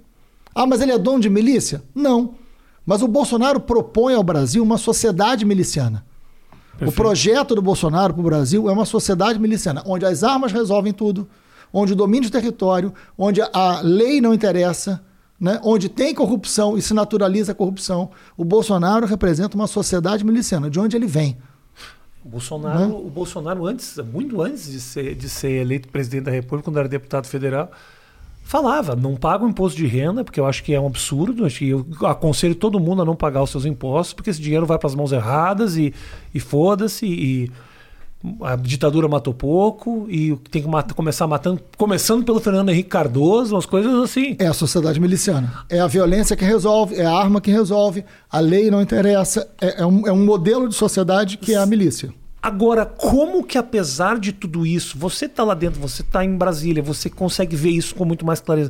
Ah, mas ele é dono de milícia? Não. Mas o Bolsonaro propõe ao Brasil uma sociedade miliciana. O Perfeito. projeto do Bolsonaro para o Brasil é uma sociedade miliciana, onde as armas resolvem tudo, onde o domínio de território, onde a lei não interessa, né? onde tem corrupção e se naturaliza a corrupção. O Bolsonaro representa uma sociedade miliciana, de onde ele vem. O Bolsonaro, o Bolsonaro antes, muito antes de ser, de ser eleito presidente da República, quando era deputado federal, falava, não paga o imposto de renda, porque eu acho que é um absurdo, acho que eu aconselho todo mundo a não pagar os seus impostos, porque esse dinheiro vai para as mãos erradas e, e foda-se, e a ditadura matou pouco, e tem que matar- começar matando, começando pelo Fernando Henrique Cardoso, umas coisas assim. É a sociedade miliciana. É a violência que resolve, é a arma que resolve, a lei não interessa. É, é um, é um modelo de sociedade que é a milícia. Agora, como que apesar de tudo isso, você tá lá dentro, você tá em Brasília, você consegue ver isso com muito mais clareza.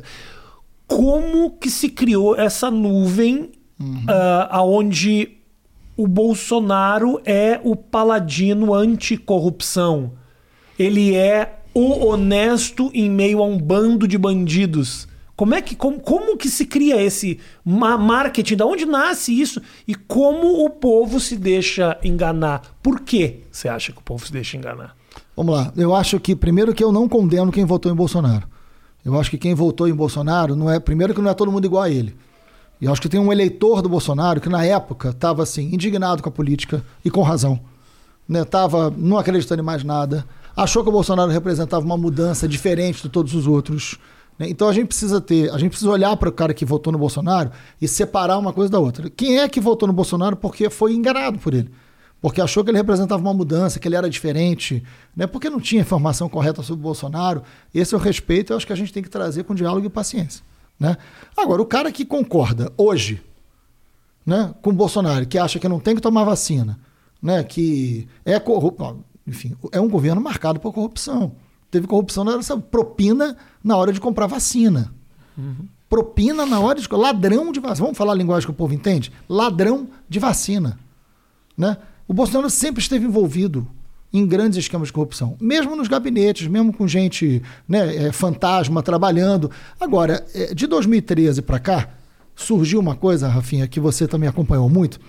Como que se criou essa nuvem ah, aonde o Bolsonaro é o paladino anticorrupção? Ele é o honesto em meio a um bando de bandidos. Como é que como, como que se cria esse ma- marketing? Da onde nasce isso? E como o povo se deixa enganar? Por que você acha que o povo se deixa enganar? Vamos lá. Eu acho que, primeiro, que eu não condeno quem votou em Bolsonaro. Eu acho que quem votou em Bolsonaro não é. Primeiro, que não é todo mundo igual a ele. E acho que tem um eleitor do Bolsonaro que, na época, estava assim, indignado com a política e com razão. Né? Tava não acreditando em mais nada. Achou que o Bolsonaro representava uma mudança diferente de todos os outros. Né? Então a gente precisa ter, a gente precisa olhar para o cara que votou no Bolsonaro e separar uma coisa da outra. Quem é que votou no Bolsonaro porque foi enganado por ele? Porque achou que ele representava uma mudança, que ele era diferente, né? porque não tinha informação correta sobre o Bolsonaro. Esse é o respeito, eu acho que a gente tem que trazer com diálogo e paciência. Né? Agora, o cara que concorda hoje né, com o Bolsonaro, que acha que não tem que tomar vacina, né, que é corrupto, enfim, é um governo marcado por corrupção. Teve corrupção nessa propina na hora de comprar vacina. Uhum. Propina na hora de. Ladrão de vacina. Vamos falar a linguagem que o povo entende? Ladrão de vacina. Né? O Bolsonaro sempre esteve envolvido em grandes esquemas de corrupção, mesmo nos gabinetes, mesmo com gente né, é, fantasma trabalhando. Agora, é, de 2013 para cá, surgiu uma coisa, Rafinha, que você também acompanhou muito.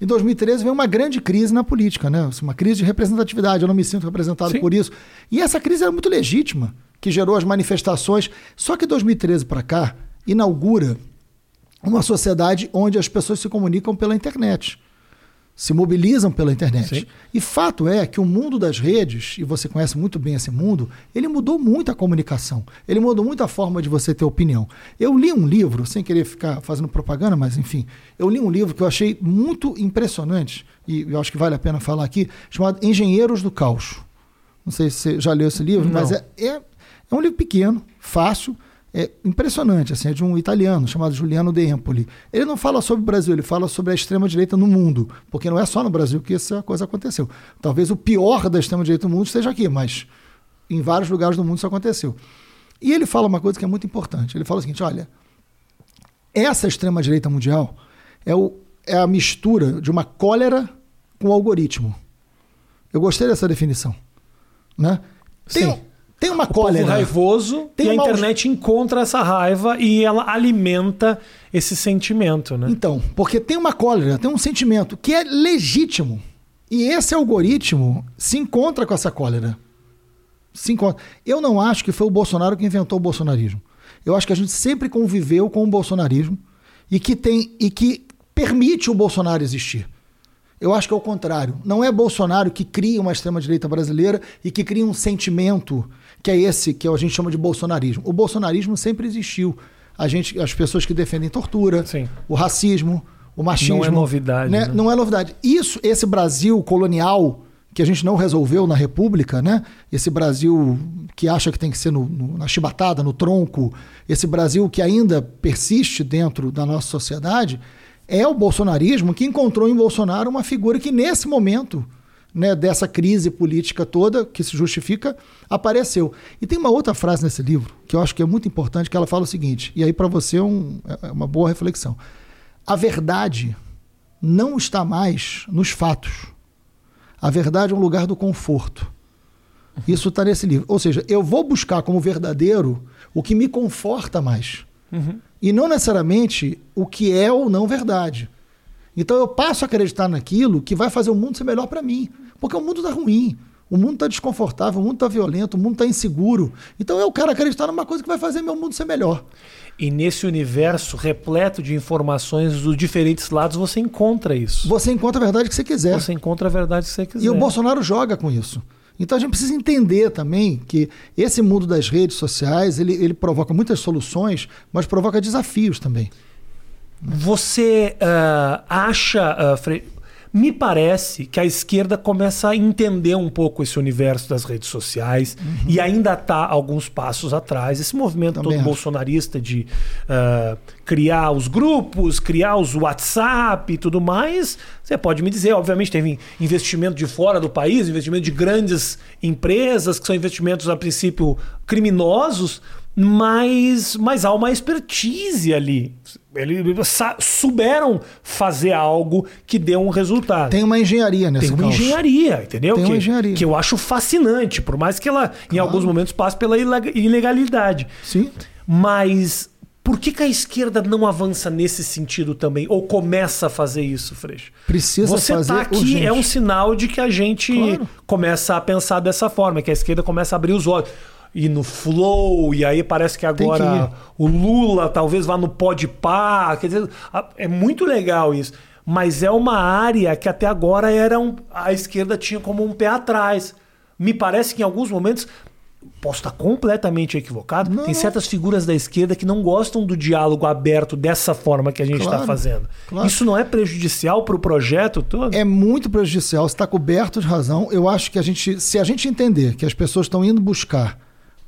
Em 2013 veio uma grande crise na política, né? Uma crise de representatividade. Eu não me sinto representado Sim. por isso. E essa crise era muito legítima, que gerou as manifestações. Só que 2013 para cá inaugura uma sociedade onde as pessoas se comunicam pela internet se mobilizam pela internet. Sim. E fato é que o mundo das redes, e você conhece muito bem esse mundo, ele mudou muito a comunicação. Ele mudou muito a forma de você ter opinião. Eu li um livro, sem querer ficar fazendo propaganda, mas enfim, eu li um livro que eu achei muito impressionante, e eu acho que vale a pena falar aqui, chamado Engenheiros do Caos. Não sei se você já leu esse livro, Não. mas é, é, é um livro pequeno, fácil, é impressionante, assim, é de um italiano chamado Giuliano De Empoli. Ele não fala sobre o Brasil, ele fala sobre a extrema-direita no mundo, porque não é só no Brasil que essa coisa aconteceu. Talvez o pior da extrema-direita no mundo esteja aqui, mas em vários lugares do mundo isso aconteceu. E ele fala uma coisa que é muito importante. Ele fala o seguinte: olha, essa extrema-direita mundial é, o, é a mistura de uma cólera com o algoritmo. Eu gostei dessa definição. Né? Tem, Sim tem uma cólera. Povo raivoso tem e a internet encontra essa raiva e ela alimenta esse sentimento, né? Então, porque tem uma cólera, tem um sentimento que é legítimo. E esse algoritmo se encontra com essa cólera. Se encontra. Eu não acho que foi o Bolsonaro que inventou o bolsonarismo. Eu acho que a gente sempre conviveu com o bolsonarismo e que tem e que permite o Bolsonaro existir. Eu acho que é o contrário. Não é Bolsonaro que cria uma extrema-direita brasileira e que cria um sentimento que é esse que a gente chama de bolsonarismo. O bolsonarismo sempre existiu. A gente, as pessoas que defendem tortura, Sim. o racismo, o machismo. Não é novidade. Né? Né? Não é novidade. Isso, esse Brasil colonial que a gente não resolveu na República, né? Esse Brasil que acha que tem que ser no, no, na chibatada, no tronco, esse Brasil que ainda persiste dentro da nossa sociedade, é o bolsonarismo que encontrou em Bolsonaro uma figura que, nesse momento, né, dessa crise política toda, que se justifica, apareceu. E tem uma outra frase nesse livro, que eu acho que é muito importante, que ela fala o seguinte, e aí para você é, um, é uma boa reflexão. A verdade não está mais nos fatos. A verdade é um lugar do conforto. Isso está nesse livro. Ou seja, eu vou buscar como verdadeiro o que me conforta mais. Uhum. E não necessariamente o que é ou não verdade. Então eu passo a acreditar naquilo que vai fazer o mundo ser melhor para mim. Porque o mundo está ruim. O mundo está desconfortável, o mundo está violento, o mundo está inseguro. Então eu quero acreditar numa coisa que vai fazer meu mundo ser melhor. E nesse universo repleto de informações dos diferentes lados, você encontra isso. Você encontra a verdade que você quiser. Você encontra a verdade que você quiser. E o Bolsonaro joga com isso. Então a gente precisa entender também que esse mundo das redes sociais ele, ele provoca muitas soluções, mas provoca desafios também. Você uh, acha, uh, Fre... me parece que a esquerda começa a entender um pouco esse universo das redes sociais uhum. e ainda está alguns passos atrás. Esse movimento Também todo acho. bolsonarista de uh, criar os grupos, criar os WhatsApp e tudo mais, você pode me dizer, obviamente teve investimento de fora do país, investimento de grandes empresas, que são investimentos a princípio criminosos, mas, mas há uma expertise ali. Eles souberam fazer algo que dê um resultado. Tem uma engenharia nessa Tem uma engenharia, entendeu? Tem que, uma engenharia. Que eu acho fascinante, por mais que ela, claro. em alguns momentos, passe pela ilegalidade. Sim. Mas por que, que, a esquerda não avança nesse sentido também? Ou começa a fazer isso, Freixo? Precisa Você fazer tá aqui urgente. é um sinal de que a gente claro. começa a pensar dessa forma, que a esquerda começa a abrir os olhos e no Flow, e aí parece que agora que o Lula talvez vá no Podpah, quer dizer, é muito legal isso. Mas é uma área que até agora era um, a esquerda tinha como um pé atrás. Me parece que em alguns momentos Posso estar completamente equivocado. Não. Tem certas figuras da esquerda que não gostam do diálogo aberto dessa forma que a gente está claro, fazendo. Claro. Isso não é prejudicial para o projeto todo? É muito prejudicial. Você está coberto de razão. Eu acho que a gente, se a gente entender que as pessoas estão indo buscar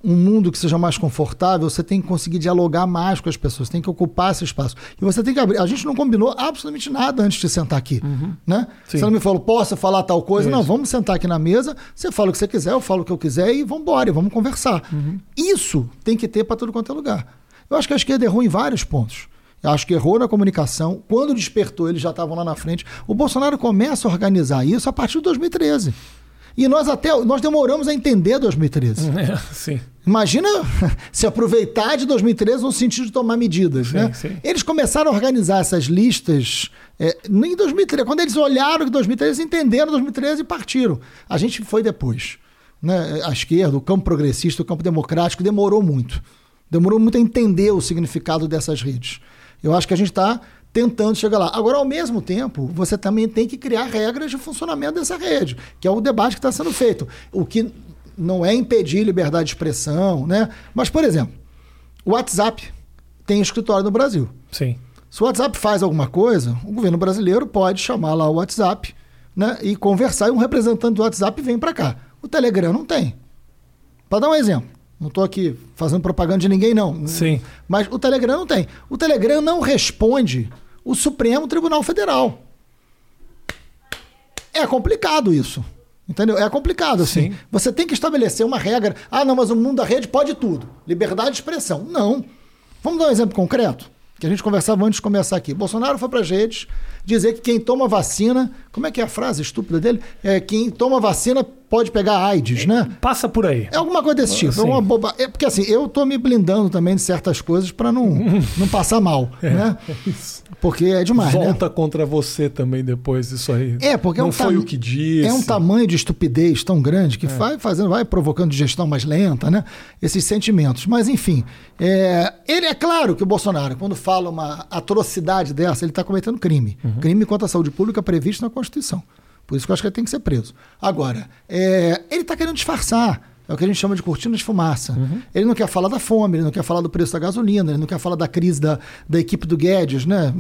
um mundo que seja mais confortável, você tem que conseguir dialogar mais com as pessoas, tem que ocupar esse espaço. E você tem que abrir. A gente não combinou absolutamente nada antes de sentar aqui. Uhum. Né? Você não me falou, posso falar tal coisa? Isso. Não, vamos sentar aqui na mesa, você fala o que você quiser, eu falo o que eu quiser e vamos embora, e vamos conversar. Uhum. Isso tem que ter para tudo quanto é lugar. Eu acho que a esquerda errou em vários pontos. Eu acho que errou na comunicação. Quando despertou, eles já estavam lá na frente. O Bolsonaro começa a organizar isso a partir de 2013. E nós até nós demoramos a entender 2013. É, sim. Imagina se aproveitar de 2013 no sentido de tomar medidas. Sim, né? Sim. Eles começaram a organizar essas listas é, em 2013. Quando eles olharam que 2013, entenderam 2013 e partiram. A gente foi depois. Né? A esquerda, o campo progressista, o campo democrático, demorou muito. Demorou muito a entender o significado dessas redes. Eu acho que a gente está tentando chegar lá. Agora, ao mesmo tempo, você também tem que criar regras de funcionamento dessa rede, que é o debate que está sendo feito. O que não é impedir liberdade de expressão, né? Mas, por exemplo, o WhatsApp tem escritório no Brasil. Sim. Se o WhatsApp faz alguma coisa, o governo brasileiro pode chamar lá o WhatsApp né, e conversar, e um representante do WhatsApp vem para cá. O Telegram não tem. Para dar um exemplo. Não estou aqui fazendo propaganda de ninguém, não. Sim. Mas o Telegram não tem. O Telegram não responde o Supremo Tribunal Federal. É complicado isso. Entendeu? É complicado, assim. Sim. Você tem que estabelecer uma regra. Ah, não, mas o mundo da rede pode tudo. Liberdade de expressão. Não. Vamos dar um exemplo concreto? Que a gente conversava antes de começar aqui. Bolsonaro foi para as redes dizer que quem toma vacina. Como é que é a frase estúpida dele? É quem toma vacina pode pegar AIDS, né? Passa por aí. É alguma coisa desse tipo. É uma boba... é porque assim, eu tô me blindando também de certas coisas para não, não passar mal, é, né? Isso. Porque é demais, né? Volta né? contra você também depois isso aí. É, porque não é um foi o que disse. É um tamanho de estupidez tão grande que é. vai fazendo, vai provocando digestão mais lenta, né? Esses sentimentos. Mas enfim, é... ele é claro que o Bolsonaro, quando fala uma atrocidade dessa, ele está cometendo crime. Uhum. Crime contra a saúde pública previsto na Constituição. Por isso que eu acho que ele tem que ser preso. Agora, é, ele está querendo disfarçar. É o que a gente chama de cortina de fumaça. Uhum. Ele não quer falar da fome, ele não quer falar do preço da gasolina, ele não quer falar da crise da, da equipe do Guedes, né?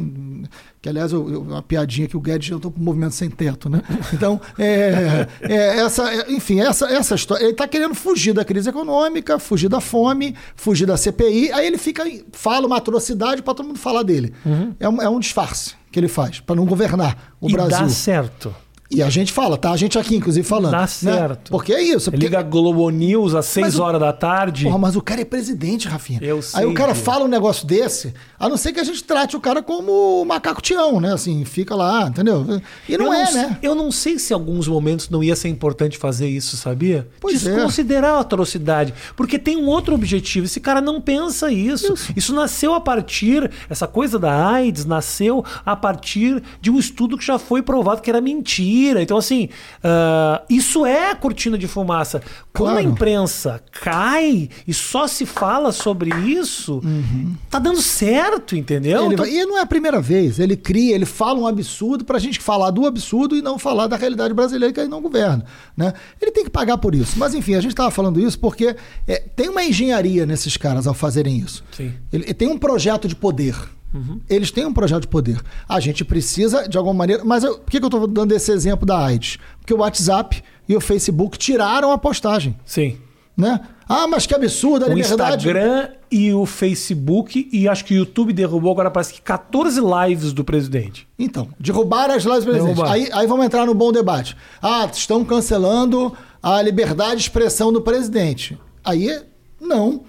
Que, aliás, eu, eu, uma piadinha que o Guedes jantou para o movimento sem teto, né? Então, é, é, essa, é, enfim, essa, essa história. Ele está querendo fugir da crise econômica, fugir da fome, fugir da CPI. Aí ele fica, fala uma atrocidade para todo mundo falar dele. Uhum. É, um, é um disfarce que ele faz para não governar o e Brasil. Dá certo. E a gente fala, tá? A gente aqui, inclusive, falando. Né? certo. Porque é isso. Porque... Liga Globo News às 6 horas da tarde. Porra, mas o cara é presidente, Rafinha. Eu sei. Aí o cara fala um negócio desse, a não ser que a gente trate o cara como macaco tião, né? Assim, fica lá, entendeu? E não, não é, né? Eu não sei se em alguns momentos não ia ser importante fazer isso, sabia? Pois é. Desconsiderar é. a atrocidade. Porque tem um outro objetivo. Esse cara não pensa isso. isso. Isso nasceu a partir, essa coisa da AIDS nasceu a partir de um estudo que já foi provado que era mentira. Então, assim, Uh, isso é cortina de fumaça. Quando claro. a imprensa cai e só se fala sobre isso, uhum. tá dando certo, entendeu? Ele, E não é a primeira vez. Ele cria, ele fala um absurdo pra gente falar do absurdo e não falar da realidade brasileira que ele não governa. Né? Ele tem que pagar por isso. Mas enfim, a gente estava falando isso porque é, tem uma engenharia nesses caras ao fazerem isso. Sim. Ele, ele tem um projeto de poder. Uhum. Eles têm um projeto de poder. A gente precisa, de alguma maneira. Mas eu, por que, que eu estou dando esse exemplo da AIDS? Porque o WhatsApp e o Facebook tiraram a postagem. Sim. Né? Ah, mas que absurdo a o liberdade. O Instagram e o Facebook, e acho que o YouTube derrubou agora parece que 14 lives do presidente. Então, derrubaram as lives do presidente. Aí, aí vamos entrar no bom debate. Ah, estão cancelando a liberdade de expressão do presidente. Aí, não.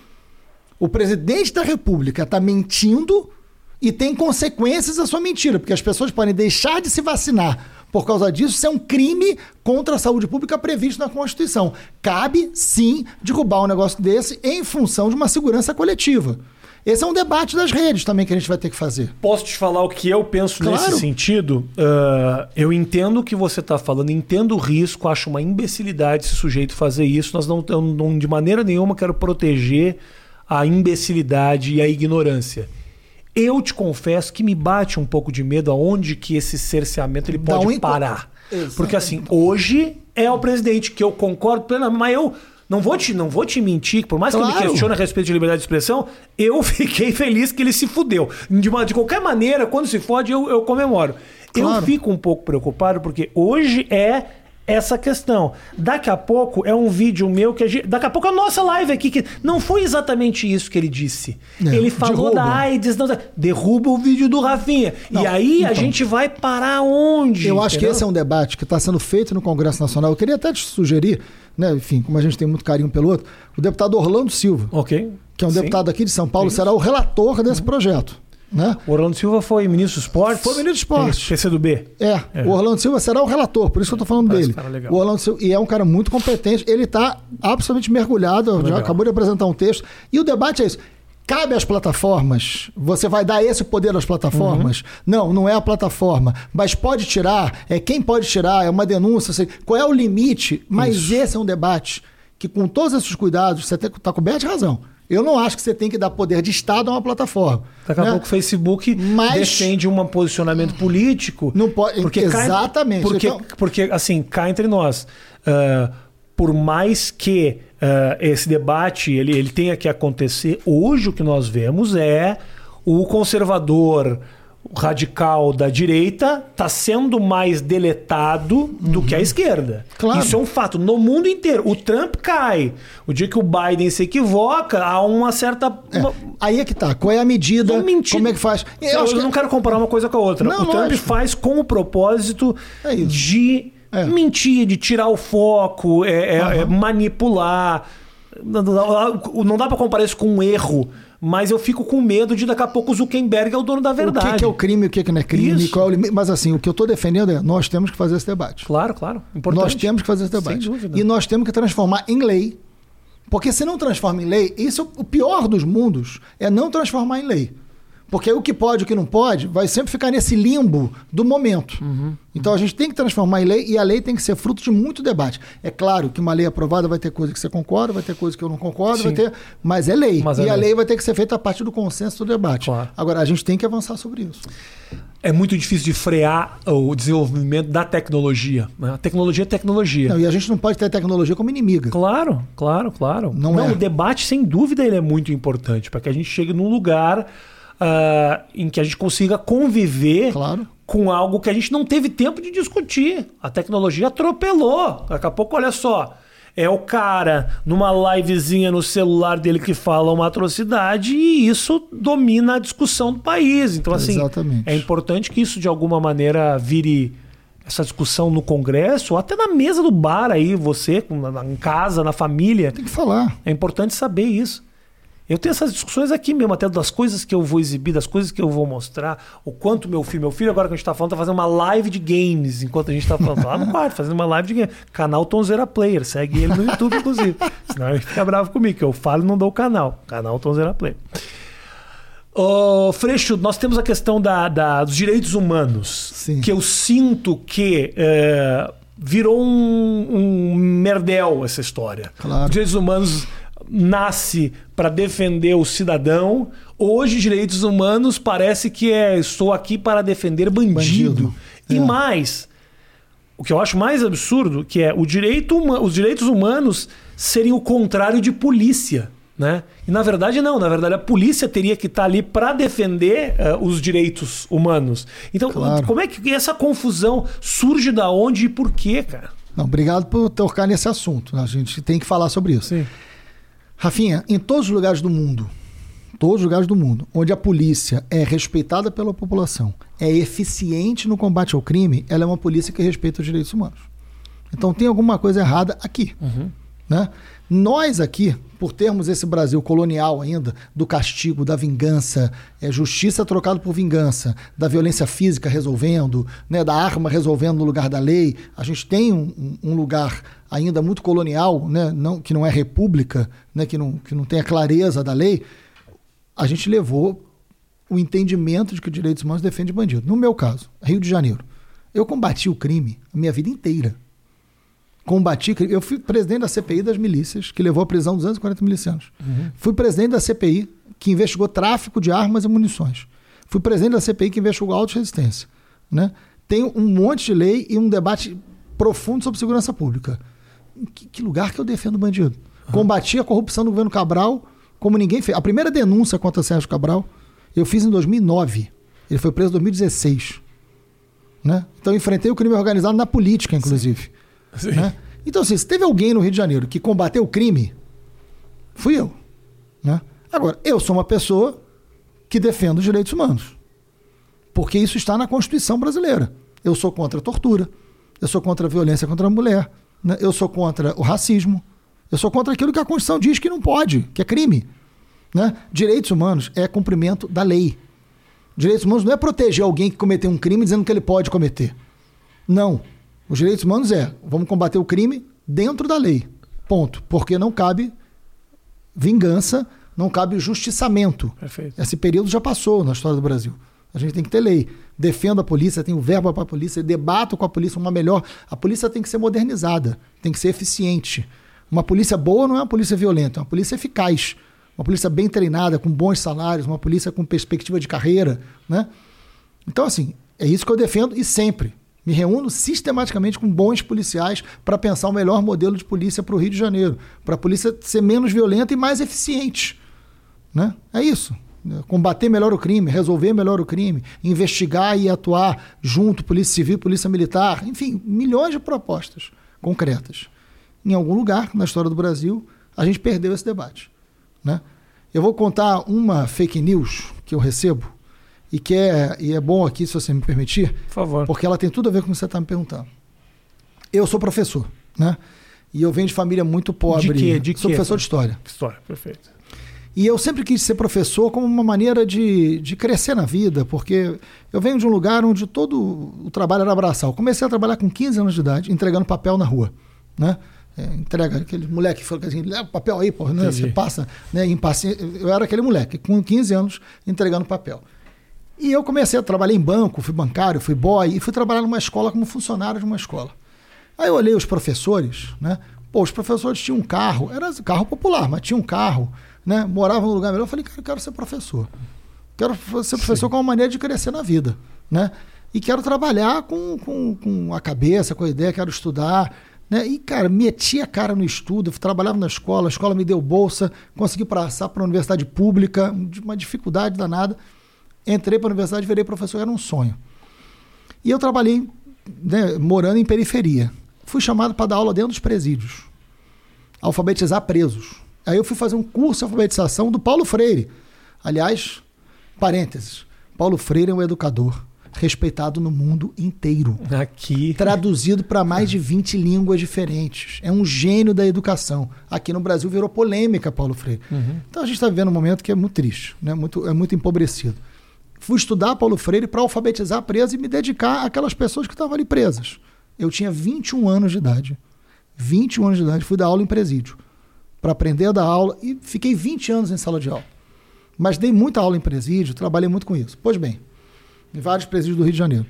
O presidente da República está mentindo e tem consequências a sua mentira, porque as pessoas podem deixar de se vacinar por causa disso, isso é um crime contra a saúde pública previsto na Constituição. Cabe, sim, derrubar um negócio desse em função de uma segurança coletiva. Esse é um debate das redes também que a gente vai ter que fazer. Posso te falar o que eu penso claro. nesse sentido? Uh, eu entendo o que você está falando, entendo o risco, acho uma imbecilidade esse sujeito fazer isso. Nós não, eu não de maneira nenhuma quero proteger a imbecilidade e a ignorância. Eu te confesso que me bate um pouco de medo aonde que esse cerceamento ele pode um parar. Exatamente. Porque assim, hoje é o presidente que eu concordo plenamente, mas eu Não vou te, não vou te mentir, por mais que eu Claro. me questione a respeito de liberdade de expressão, eu fiquei feliz que ele se fudeu. De, uma- de qualquer maneira, quando se fode, eu, eu comemoro. Eu Claro. fico um pouco preocupado porque hoje é essa questão. Daqui a pouco é um vídeo meu que a gente, daqui a pouco a nossa live aqui que não foi exatamente isso que ele disse. É, ele falou derruba. da AIDS, não, derruba o vídeo do Rafinha. Não, e aí a então. gente vai parar onde? Eu acho que esse é um debate que está sendo feito no Congresso Nacional. Eu queria até te sugerir, né, enfim, como a gente tem muito carinho pelo outro, o deputado Orlando Silva, OK. que é um Sim. deputado aqui de São Paulo, será o relator desse projeto. Né? O Orlando Silva foi ministro dos esportes. Foi ministro dos esportes. Isso, PCdoB. É, o Orlando Silva será o relator, por isso que eu estou falando Parece dele. cara legal. O Orlando Silva, e é um cara muito competente, ele está absolutamente mergulhado, já Legal. acabou de apresentar um texto. E o debate é isso. Cabe às plataformas, você vai dar esse poder às plataformas? Uhum. Não, não é a plataforma. Mas pode tirar, é quem pode tirar, é uma denúncia, sei, qual é o limite? Mas esse é um debate que, com todos esses cuidados, você está coberto de razão. Eu não acho que você tem que dar poder de Estado a uma plataforma. Daqui a né? pouco o Facebook Mas- defende um posicionamento político. Não pode- cai- exatamente. porque, Então- porque, assim, cá entre nós, ah, por mais que ah, esse debate ele, ele tenha que acontecer, hoje o que nós vemos é o conservador radical da direita está sendo mais deletado do que a esquerda. Uhum. Claro. Isso é um fato. No mundo inteiro. O Trump cai. O dia que o Biden se equivoca, há uma certa... É, uma- Aí é que tá. Qual é a medida? Como é que faz? Eu, acho que- não quero comparar uma coisa com a outra. Não, o Trump lógico. faz com o propósito É de É. mentir, de tirar o foco, é manipular. Não, dá pra comparar isso com um erro, mas eu fico com medo de daqui a pouco o Zuckerberg é o dono da verdade. O que, que é o crime, o que, que não é crime, qual é o limite. Mas assim, o que eu estou defendendo é nós temos que fazer esse debate. Claro, claro. Importante. Nós temos que fazer esse debate. Sem dúvida. E nós temos que transformar em lei. Porque se não transforma em lei, isso é o pior dos mundos é não transformar em lei. Porque o que pode e o que não pode vai sempre ficar nesse limbo do momento. Uhum. Então a gente tem que transformar em lei e a lei tem que ser fruto de muito debate. É claro que uma lei aprovada vai ter coisa que você concorda, vai ter coisa que eu não concordo, Sim. vai ter. Mas é lei. Mas e é a lei. lei vai ter que ser feita a partir do consenso do debate. Claro. Agora, a gente tem que avançar sobre isso. É muito difícil de frear o desenvolvimento da tecnologia. né? A tecnologia é tecnologia. Não, e a gente não pode ter a tecnologia como inimiga. Claro, claro, claro. Não é. O debate, sem dúvida, ele é muito importante para que a gente chegue num lugar ah, em que a gente consiga conviver Claro. com algo que a gente não teve tempo de discutir. A tecnologia atropelou. Daqui a pouco, olha só. É o cara numa livezinha no celular dele que fala uma atrocidade e isso domina a discussão do país. Então, assim, Exatamente. é importante que isso de alguma maneira vire essa discussão no Congresso, ou até na mesa do bar aí, você, em casa, na família. Tem que falar. É importante saber isso. Eu tenho essas discussões aqui mesmo, até das coisas que eu vou exibir, das coisas que eu vou mostrar, o quanto meu filho, meu filho agora que a gente tá falando, tá fazendo uma live de games, enquanto a gente tá falando, tá lá no quarto, fazendo uma live de games. Canal Tonzeira Player, segue ele no YouTube, inclusive. Senão ele fica bravo comigo, que eu falo e não dou o canal. Canal Tonzeira Player. Ô, Freixo, nós temos a questão da, da- dos direitos humanos. Sim. Que eu sinto que é, virou um, um merdel essa história. Claro. Os direitos humanos nasce para defender o cidadão. Hoje, direitos humanos parece que é estou aqui para defender bandido. Bandido. E É. mais, o que eu acho mais absurdo, que é o direito os direitos humanos serem o contrário de polícia. Né? E na verdade não, na verdade a polícia teria que estar ali para defender eh, os direitos humanos. Então, Claro. como é que essa confusão surge da onde e por quê, cara? Não, obrigado por tocar nesse assunto. A gente tem que falar sobre isso. Sim. Rafinha, em todos os lugares do mundo, todos os lugares do mundo, onde a polícia é respeitada pela população, é eficiente no combate ao crime, ela é uma polícia que respeita os direitos humanos. Então tem alguma coisa errada aqui. Né? Nós aqui, por termos esse Brasil colonial ainda, do castigo, da vingança, é, justiça trocada por vingança, da violência física resolvendo, né, da arma resolvendo no lugar da lei, a gente tem um, um- lugar ainda muito colonial, né, não, que não é república, né, que, não, que não tem a clareza da lei, a gente levou o entendimento de que os direitos humanos defende bandido. No meu caso, Rio de Janeiro, eu combati o crime a minha vida inteira combati. Eu fui presidente da CPI das milícias, que levou à prisão 240 milicianos. Fui presidente da CPI, que investigou tráfico de armas e munições. Fui presidente da CPI, que investigou auto-resistência. Né? Tem um monte de lei e um debate profundo sobre segurança pública. Em que, que lugar que eu defendo bandido? Combati a corrupção do governo Cabral como ninguém fez. A primeira denúncia contra Sérgio Cabral eu fiz em 2009. Ele foi preso em 2016. Né? Então eu enfrentei o crime organizado na política, inclusive. Sim. Né? Então, assim, se teve alguém no Rio de Janeiro que combateu o crime, fui eu. Né? Agora, eu sou uma pessoa que defendo os direitos humanos. Porque isso está na Constituição brasileira. Eu sou contra a tortura, eu sou contra a violência contra a mulher, né? eu sou contra o racismo, eu sou contra aquilo que a Constituição diz que não pode, que é crime. Né? Direitos humanos é cumprimento da lei. Direitos humanos não é proteger alguém que cometeu um crime dizendo que ele pode cometer. Não. Os direitos humanos é vamos combater o crime dentro da lei. Ponto. Porque não cabe vingança, não cabe justiçamento. Perfeito. Esse período já passou na história do Brasil. A gente tem que ter lei. Defendo a polícia, tenho verba para a polícia, debato com a polícia uma melhor. A polícia tem que ser modernizada, tem que ser eficiente. Uma polícia boa não é uma polícia violenta, é uma polícia eficaz. Uma polícia bem treinada, com bons salários, uma polícia com perspectiva de carreira. Né? Então, assim, é isso que eu defendo e sempre. Me reúno sistematicamente com bons policiais para pensar o melhor modelo de polícia para o Rio de Janeiro, para a polícia ser menos violenta e mais eficiente. Né? É isso. Combater melhor o crime, resolver melhor o crime, investigar e atuar junto, Polícia Civil, Polícia Militar, enfim, milhões de propostas concretas em algum lugar na história do Brasil, a gente perdeu esse debate. Né? Eu vou contar uma fake news que eu recebo e que é, e é bom aqui, se você me permitir, Por favor. porque ela tem tudo a ver com o que você está me perguntando. Eu sou professor, né? E eu venho de família muito pobre. De quê? De sou quê? professor de história. História, perfeito. E eu sempre quis ser professor como uma maneira de, de crescer na vida, porque eu venho de um lugar onde todo o trabalho era abraçar. Eu comecei a trabalhar com 15 anos de idade, entregando papel na rua, né? É, entrega aquele moleque que falou assim, leva papel aí, porra, né? Você passa, né? Impaci... Eu era aquele moleque, com 15 anos, entregando papel. E eu comecei a trabalhar em banco, fui bancário, fui boy, e fui trabalhar numa escola como funcionário de uma escola. Aí eu olhei os professores, né? Pô, os professores tinham um carro, era carro popular, mas tinha um carro, né? Moravam num lugar melhor. Eu falei, cara, eu quero ser professor. Quero ser professor Sim. com uma maneira de crescer na vida, né? E quero trabalhar com, com, com a cabeça, com a ideia, quero estudar. Né? E, cara, meti a cara no estudo, trabalhava na escola, a escola me deu bolsa, consegui passar para a universidade pública, uma dificuldade danada. Entrei para a universidade, virei professor, era um sonho. E eu trabalhei né, morando em periferia. Fui chamado para dar aula dentro dos presídios, alfabetizar presos. Aí eu fui fazer um curso de alfabetização do Paulo Freire. Aliás, parênteses, Paulo Freire é um educador respeitado no mundo inteiro. Aqui. Traduzido para mais de 20 línguas diferentes. É um gênio da educação. Aqui no Brasil virou polêmica, Paulo Freire. Uhum. Então a gente está vivendo um momento que é muito triste, né? muito, é muito empobrecido. Fui estudar Paulo Freire para alfabetizar presos e me dedicar àquelas pessoas que estavam ali presas. Eu tinha 21 anos de idade. 21 anos de idade, fui dar aula em presídio. Para aprender a dar aula e fiquei 20 anos em sala de aula. Mas dei muita aula em presídio, trabalhei muito com isso. Pois bem, em vários presídios do Rio de Janeiro.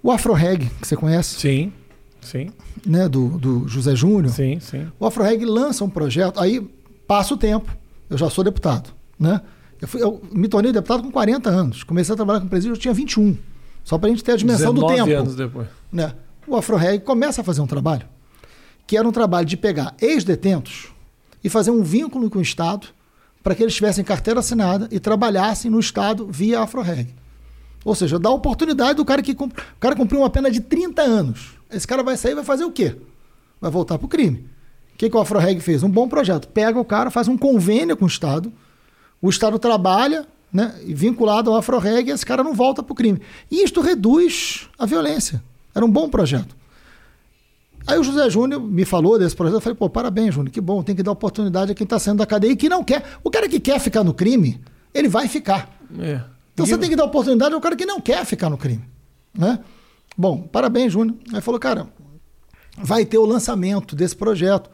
O Afroreg, que você conhece? Sim, sim. Né, do, do José Júnior. Sim, sim. O Afroreg lança um projeto, aí passa o tempo, eu já sou deputado, né? Eu, fui, eu me tornei deputado com 40 anos. Comecei a trabalhar com presídio, eu tinha 21. Só para a gente ter a dimensão do tempo. anos depois. Né? O Afroreg começa a fazer um trabalho que era um trabalho de pegar ex-detentos e fazer um vínculo com o Estado para que eles tivessem carteira assinada e trabalhassem no Estado via Afroreg. Ou seja, dá oportunidade do cara que o cara cumpriu uma pena de 30 anos. Esse cara vai sair e vai fazer o quê? Vai voltar para o crime. O que, que o Afroreg fez? Um bom projeto. Pega o cara, faz um convênio com o Estado, o Estado trabalha, né, vinculado ao Afroreg, e esse cara não volta para o crime. E isto reduz a violência. Era um bom projeto. Aí o José Júnior me falou desse projeto, eu falei, pô, parabéns, Júnior, que bom, tem que dar oportunidade a quem está saindo da cadeia e que não quer. O cara que quer ficar no crime, ele vai ficar. É. Então você tem que dar oportunidade ao cara que não quer ficar no crime. Né? Bom, parabéns, Júnior. Aí falou, cara, vai ter o lançamento desse projeto.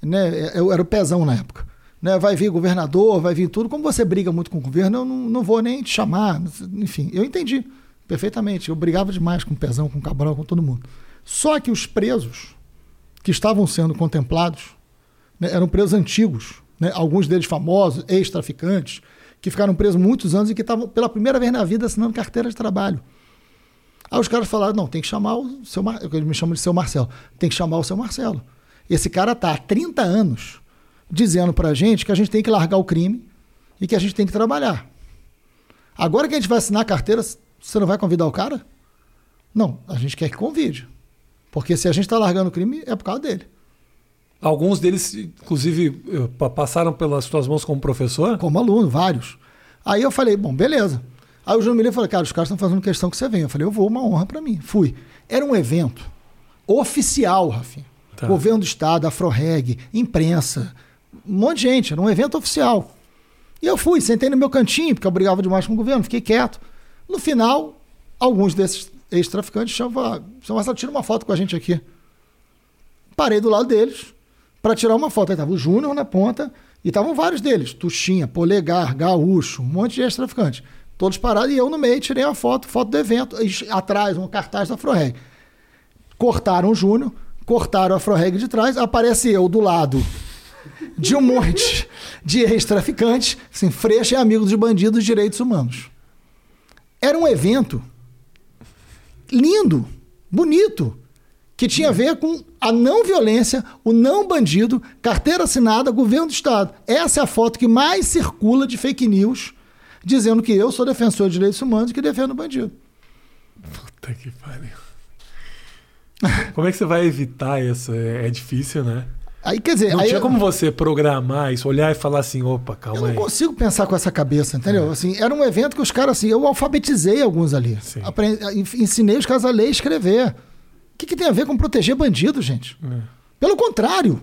Né? Eu era o pezão na época. Né? Vai vir governador, vai vir tudo. Como você briga muito com o governo, eu não, não vou nem te chamar. Enfim, eu entendi perfeitamente. Eu brigava demais com o pezão, com o Cabral, com todo mundo. Só que os presos que estavam sendo contemplados né, eram presos antigos, né? alguns deles famosos, ex-traficantes, que ficaram presos muitos anos e que estavam pela primeira vez na vida assinando carteira de trabalho. Aí os caras falaram: não, tem que chamar o seu Mar... eu me chamo de seu Marcelo, tem que chamar o seu Marcelo. Esse cara tá há 30 anos dizendo pra gente que a gente tem que largar o crime e que a gente tem que trabalhar. Agora que a gente vai assinar a carteira, você não vai convidar o cara? Não, a gente quer que convide. Porque se a gente está largando o crime, é por causa dele. Alguns deles, inclusive, eh, passaram pelas suas mãos como professor? Como aluno, vários. Aí eu falei, bom, beleza. Aí o Júnior me falou, cara, os caras estão fazendo questão que você venha. Eu falei, eu vou, uma honra para mim. Fui. Era um evento oficial, Rafinha. Tá. Governo do Estado, Afroreg, imprensa, um monte de gente. Era um evento oficial. E eu fui, sentei no meu cantinho, porque eu brigava demais com o governo, fiquei quieto. No final, alguns desses ex-traficantes chamavam, chamavam, tira uma foto com a gente aqui. Parei do lado deles para tirar uma foto. Aí tava o Júnior na ponta e estavam vários deles. Tuxinha, Polegar, Gaúcho, um monte de ex-traficantes. Todos parados e eu no meio tirei a foto, foto do evento. Atrás, um cartaz da Afroreg. Cortaram o Júnior, cortaram a Afroreg de trás, aparece eu do lado de um monte de ex-traficantes, assim, Freixo é amigo dos bandidos de direitos humanos. Era um evento lindo, bonito, que tinha a ver com a não violência, o não bandido, carteira assinada, governo do Estado. Essa é a foto que mais circula de fake news, dizendo que eu sou defensor de direitos humanos e que defendo bandido. Puta que pariu. Como é que você vai evitar isso? É, é difícil, né? Aí, quer dizer, não aí tinha eu, como você programar isso, olhar e falar assim, opa, calma eu aí. não consigo pensar com essa cabeça, entendeu? É. Assim, era um evento que os caras, assim, eu alfabetizei alguns ali. Ensinei os caras a ler e escrever. O que, que tem a ver com proteger bandido, gente? É. Pelo contrário.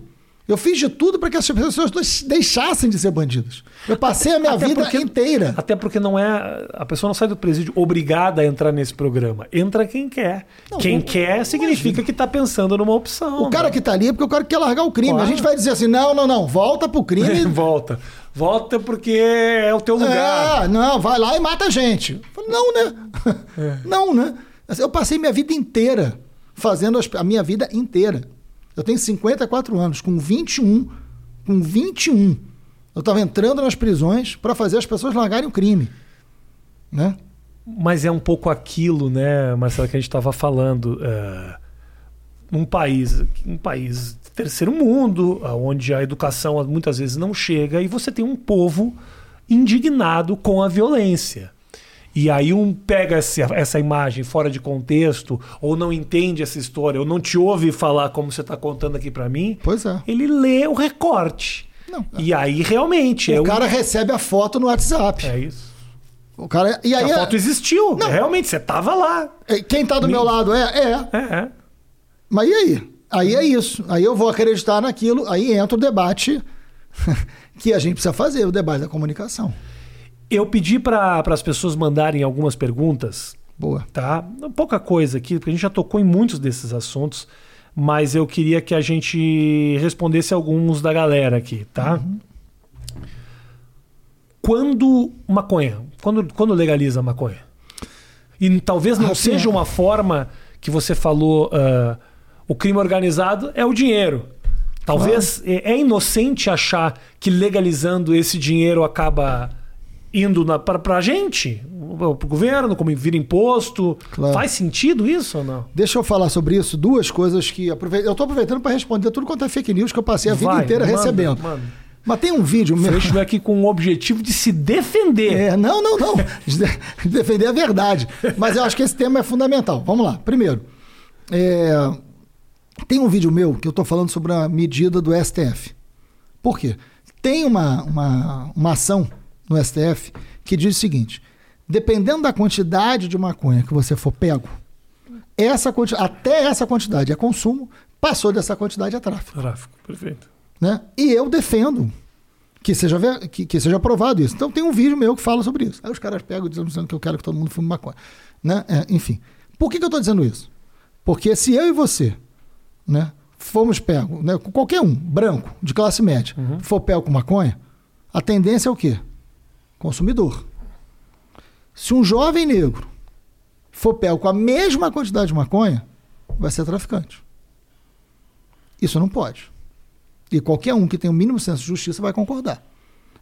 Eu fiz de tudo para que as pessoas deixassem de ser bandidos. Eu passei a minha até vida porque, inteira. Até porque não é. A pessoa não sai do presídio obrigada a entrar nesse programa. Entra quem quer. Não, quem quer significa que está pensando numa opção. O cara né? que está ali é porque o cara quer largar o crime. Claro. A gente vai dizer assim: não, não, não, volta pro crime. volta. Volta porque é o teu lugar. É, não, vai lá e mata a gente. Não, né? É. Não, né? Eu passei minha vida inteira fazendo a minha vida inteira eu tenho 54 anos, com 21, com 21, eu estava entrando nas prisões para fazer as pessoas largarem o crime, né? Mas é um pouco aquilo, né, Marcelo, que a gente estava falando. Uh, um país, um país terceiro mundo, onde a educação muitas vezes não chega, e você tem um povo indignado com a violência. E aí um pega essa, essa imagem fora de contexto, ou não entende essa história, ou não te ouve falar como você está contando aqui para mim. Pois é. Ele lê o recorte. Não, e aí realmente. O é cara um... recebe a foto no WhatsApp. É isso. O cara. E aí a foto existiu. Não. Realmente, você tava lá. É, quem tá do Me... meu lado é? É. É, é. Mas e aí? Aí é isso. Aí eu vou acreditar naquilo, aí entra o debate que a gente precisa fazer, o debate da comunicação. Eu pedi para as pessoas mandarem algumas perguntas. Boa. Tá? Pouca coisa aqui, porque a gente já tocou em muitos desses assuntos, mas eu queria que a gente respondesse alguns da galera aqui, tá? Uhum. Quando maconha? Quando, quando legaliza a maconha? E talvez não seja uma forma que você falou, uh, o crime organizado é o dinheiro. Talvez claro. é, é inocente achar que legalizando esse dinheiro acaba indo para a gente, para o governo, como vira imposto. Claro. Faz sentido isso ou não? Deixa eu falar sobre isso. Duas coisas que. Aprove... Eu estou aproveitando para responder tudo quanto é fake news que eu passei a vida Vai, inteira manda, recebendo. Manda. Mas tem um vídeo meu. Freixo aqui com o objetivo de se defender. É, não, não, não. defender a verdade. Mas eu acho que esse tema é fundamental. Vamos lá. Primeiro, é... tem um vídeo meu que eu estou falando sobre a medida do STF. Por quê? Tem uma, uma, uma ação no STF que diz o seguinte: dependendo da quantidade de maconha que você for pego, essa até essa quantidade é consumo, passou dessa quantidade é tráfico. Tráfico, perfeito. Né? E eu defendo que seja, que, que, seja aprovado isso. Então tem um vídeo meu que fala sobre isso. Aí os caras pegam dizendo que eu quero que todo mundo fume maconha. Né? É, enfim. Por que, que eu estou dizendo isso? Porque se eu e você né, fomos pegos, né, qualquer um, branco, de classe média, uhum. for pego com maconha, a tendência é o quê? Consumidor. Se um jovem negro for pego com a mesma quantidade de maconha, vai ser traficante. Isso não pode. E qualquer um que tem o mínimo senso de justiça vai concordar.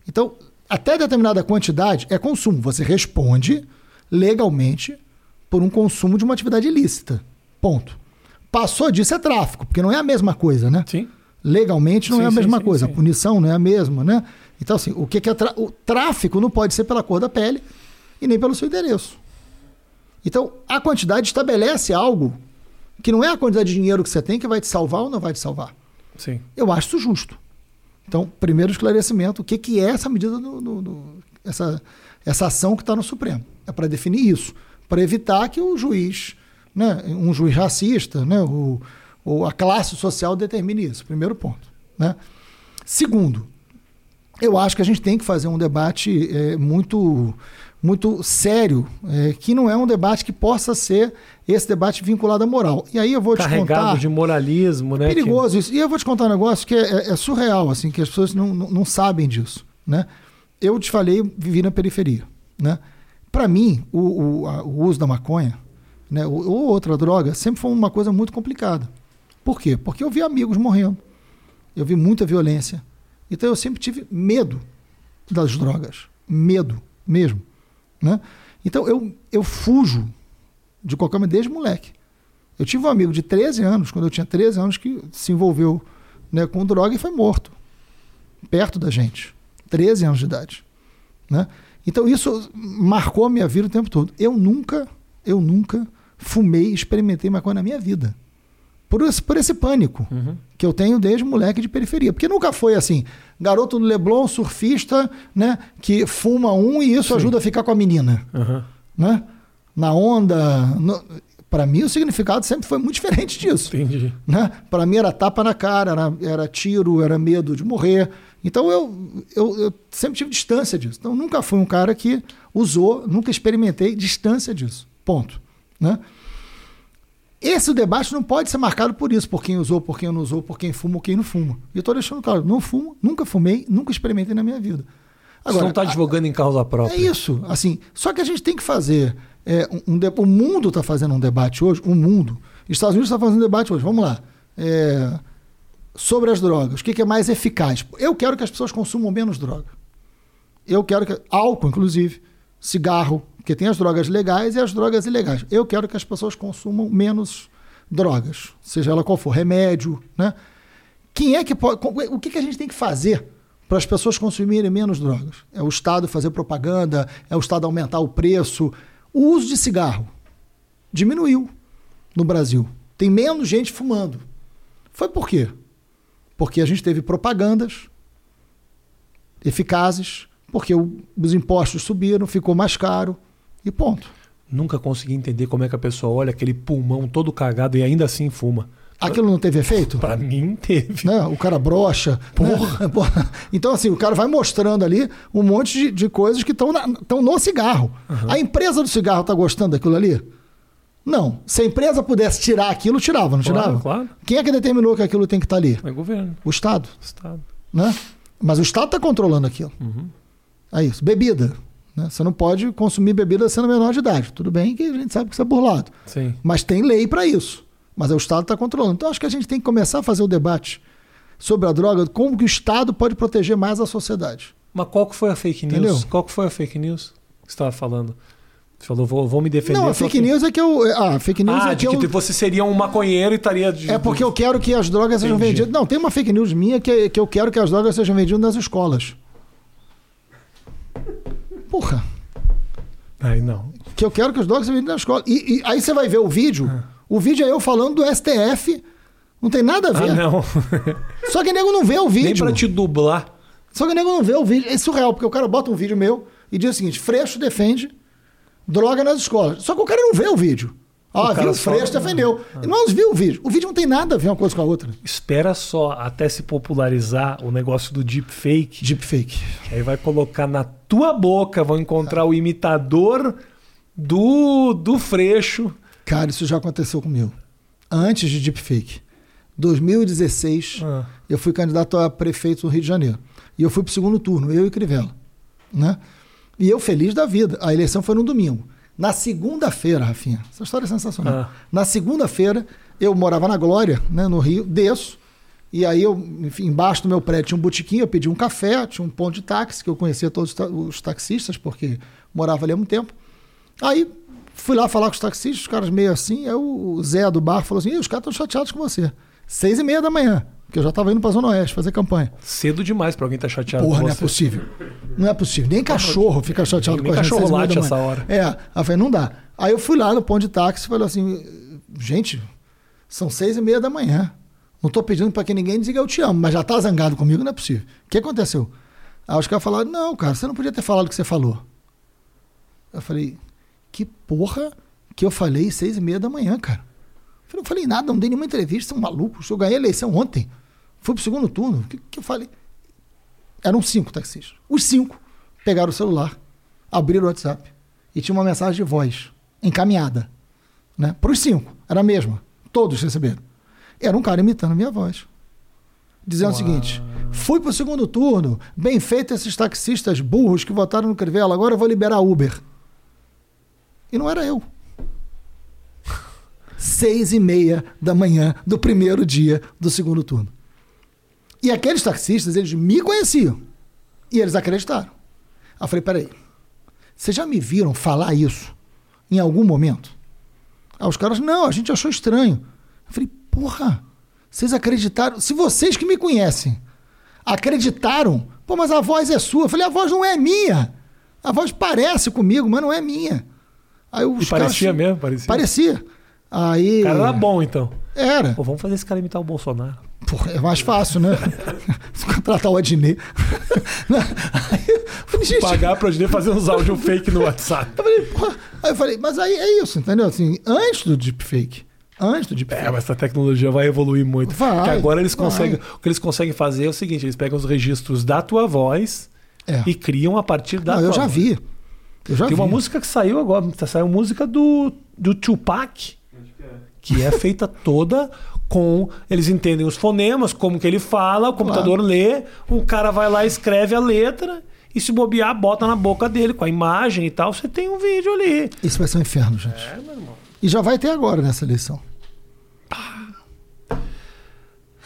Então, até determinada quantidade é consumo. Você responde legalmente por um consumo de uma atividade ilícita. Ponto. Passou disso é tráfico, porque não é a mesma coisa, né? Sim. Legalmente não Sim, é a mesma sim, coisa, sim. a punição não é a mesma, né? Então, assim, o que, que é tra- o tráfico não pode ser pela cor da pele e nem pelo seu endereço. Então, a quantidade estabelece algo que não é a quantidade de dinheiro que você tem que vai te salvar ou não vai te salvar. Sim. Eu acho isso justo. Então, primeiro esclarecimento, o que, que é essa medida, do, do- do- essa, essa ação que está no Supremo? É para definir isso, para evitar que o juiz, né, um juiz racista, né, o, ou a classe social determine isso. Primeiro ponto. Né? Segundo, eu acho que a gente tem que fazer um debate é, muito muito sério, é, que não é um debate que possa ser esse debate vinculado à moral. E aí eu vou te Carregado contar de moralismo, né? perigoso isso. E eu vou te contar um negócio que é, é- é surreal, assim, que as pessoas não, não, não sabem disso, né? Eu te falei, vivi na periferia, né? Para mim, o, o, a- o uso da maconha, né, ou, ou outra droga, sempre foi uma coisa muito complicada. Por quê? Porque eu vi amigos morrendo, eu vi muita violência. Então eu sempre tive medo das drogas, medo mesmo, né? Então eu, eu fujo de qualquer maneira desde moleque. Eu tive um amigo de 13 anos, quando eu tinha 13 anos, que se envolveu né, com droga e foi morto. Perto da gente. 13 anos de idade. Né? Então isso marcou a minha vida o tempo todo. Eu nunca, eu nunca fumei, experimentei maconha na minha vida. Por esse, por esse pânico Uhum. que eu tenho desde moleque de periferia. Porque nunca foi assim, garoto do Leblon, surfista, né, que fuma um e isso Sim. ajuda a ficar com a menina Uhum. né? Na onda. No... Para mim, o significado sempre foi muito diferente disso. Entendi. Né? Para mim, era tapa na cara, era, era tiro, era medo de morrer. Então, eu, eu, eu sempre tive distância disso. Então, nunca fui um cara que usou, nunca experimentei distância disso. Ponto. Né? Esse debate não pode ser marcado por isso, por quem usou, por quem não usou, por quem fuma ou quem não fuma. E eu estou deixando claro, não fumo, nunca fumei, nunca experimentei na minha vida. Você não está a- advogando em causa própria. é isso, assim. Só que a gente tem que fazer. é, um, um o mundo está fazendo um debate hoje, o mundo. Estados Unidos está fazendo um debate hoje. Vamos lá. É, sobre as drogas. O que, que é mais eficaz? Eu quero que as pessoas consumam menos droga. Eu quero que. Álcool, inclusive. Cigarro. Porque tem as drogas legais e as drogas ilegais. Eu quero que as pessoas consumam menos drogas. Seja ela qual for. Remédio, né? Quem é que pode. O que, que a gente tem que fazer para as pessoas consumirem menos drogas? É o Estado fazer propaganda, é o Estado aumentar o preço. O uso de cigarro diminuiu no Brasil. Tem menos gente fumando. Foi por quê? Porque a gente teve propagandas eficazes, porque os impostos subiram, ficou mais caro e ponto. Nunca consegui entender como é que a pessoa olha aquele pulmão todo cagado e ainda assim fuma. Aquilo não teve efeito? Pra mim teve. né? O cara brocha. Porra. Porra. Então, assim, o cara vai mostrando ali um monte de, de coisas que estão no cigarro. A empresa do cigarro está gostando daquilo ali? Não. Se a empresa pudesse tirar aquilo, tirava, não Claro, tirava? claro. Quem é que determinou que aquilo tem que estar ali? É governo, O Estado. Estado. Né? Mas o Estado está controlando aquilo. Uhum. É isso. Bebida. Né? Você não pode consumir bebida sendo menor de idade. Tudo bem que a gente sabe que isso é burlado. Sim. Mas tem lei para isso. Mas é o Estado está controlando. Então acho que a gente tem que começar a fazer o debate sobre a droga, como que o Estado pode proteger mais a sociedade. Mas qual que foi a fake news? Entendeu? Qual que foi a fake news que você estava falando? Você falou, vou, vou me defender. Não, a fake news é que eu. Ah, fake news Ah, é de que que eu. você seria um maconheiro e estaria... De, É porque eu quero que as drogas sejam Entendi. vendidas. Não, tem uma fake news minha que, que eu quero que as drogas sejam vendidas nas escolas. Porra. Ai, não. Que eu quero que drogas sejam vendidas na escola. E, e aí você vai ver o vídeo. O vídeo é eu falando do STF. Não tem nada a ver. Ah, não. Só que o nego não vê o vídeo. Nem pra te dublar. Só que o nego não vê o vídeo. É surreal, porque o cara bota um vídeo meu e diz o seguinte: Freixo defende droga nas escolas. Só que o cara não vê o vídeo. Ah, O viu? só- Freixo defendeu. Ele não viu o vídeo. O vídeo não tem nada a ver uma coisa com a outra. Espera só até se popularizar o negócio do deepfake. Deepfake. Que aí vai colocar na tua boca, vão encontrar o imitador do, do Freixo. Cara, isso já aconteceu comigo. Antes de deepfake. 2016, Ah. eu fui candidato a prefeito do Rio de Janeiro. E eu fui pro segundo turno, eu e Crivella. Né? E eu feliz da vida. A eleição foi no domingo. Na segunda-feira, Rafinha, essa história é sensacional. Ah. Na segunda-feira, eu morava na Glória, né, no Rio, desço. E aí, eu, enfim, embaixo do meu prédio tinha um botiquim, eu pedi um café, tinha um ponto de táxi, que eu conhecia todos os ta- os taxistas, porque morava ali há muito tempo. Aí fui lá falar com os taxistas, os caras meio assim. Aí o Zé do bar falou assim: "Ih, os caras estão chateados com você. Seis e meia da manhã. Porque eu já estava indo para a Zona Oeste fazer campanha. Cedo demais para alguém estar tá chateado Porra, não é possível. Não é possível. Nem cachorro fica chateado nem com a gente. cachorro late essa hora. É, aí eu falei, não dá. Aí eu fui lá no ponto de táxi e falei assim, gente, são seis e meia da manhã. Não estou pedindo para que ninguém diga eu te amo, mas já está zangado comigo, não é possível. O que aconteceu? Aí os caras falaram, não, cara, você não podia ter falado o que você falou. Eu falei, que porra que eu falei seis e meia da manhã, cara. Eu não falei nada, não dei nenhuma entrevista, são malucos. Eu ganhei a eleição ontem. Fui pro segundo turno. O que, que eu falei? Eram cinco taxistas. Os cinco pegaram o celular, abriram o WhatsApp e tinha uma mensagem de voz encaminhada. Né? Para os cinco. Era a mesma. Todos receberam. Era um cara imitando a minha voz. Dizendo Uau. o seguinte: fui pro segundo turno, bem feito esses taxistas burros que votaram no Crivella, agora eu vou liberar Uber. E não era eu seis e meia da manhã do primeiro dia do segundo turno. E aqueles taxistas, eles me conheciam. E eles acreditaram. Aí eu falei, peraí, vocês já me viram falar isso em algum momento? Aí os caras, não, a gente achou estranho. Eu falei, porra, vocês acreditaram? Se vocês que me conhecem acreditaram, pô, mas a voz é sua. Eu falei, a voz não é minha. A voz parece comigo, mas não é minha. Aí os e parecia caras, mesmo? Parecia. Parecia. Aí... O cara era bom, então. Era. Pô, vamos fazer esse cara imitar o Bolsonaro. Porra, é mais fácil, né? Contratar o Adnet. falei, Pagar pro Adnet fazer uns áudios fake no WhatsApp. Eu falei, porra. Aí eu falei, mas aí é isso, entendeu? Assim, antes do deepfake. Antes do deepfake. É, mas essa tecnologia vai evoluir muito. Vai, Porque agora eles conseguem. O que eles conseguem fazer é o seguinte: eles pegam os registros da tua voz é. e criam a partir da Não, tua eu já voz. vi. Eu já Tem vi. uma música que saiu agora, saiu música do, do Tupac que é feita toda com eles entendem os fonemas, como que ele fala, o computador claro. lê, um cara vai lá escreve a letra e se bobear bota na boca dele com a imagem e tal, você tem um vídeo ali. Isso vai ser um inferno, gente. É, meu irmão. E já vai ter agora nessa eleição.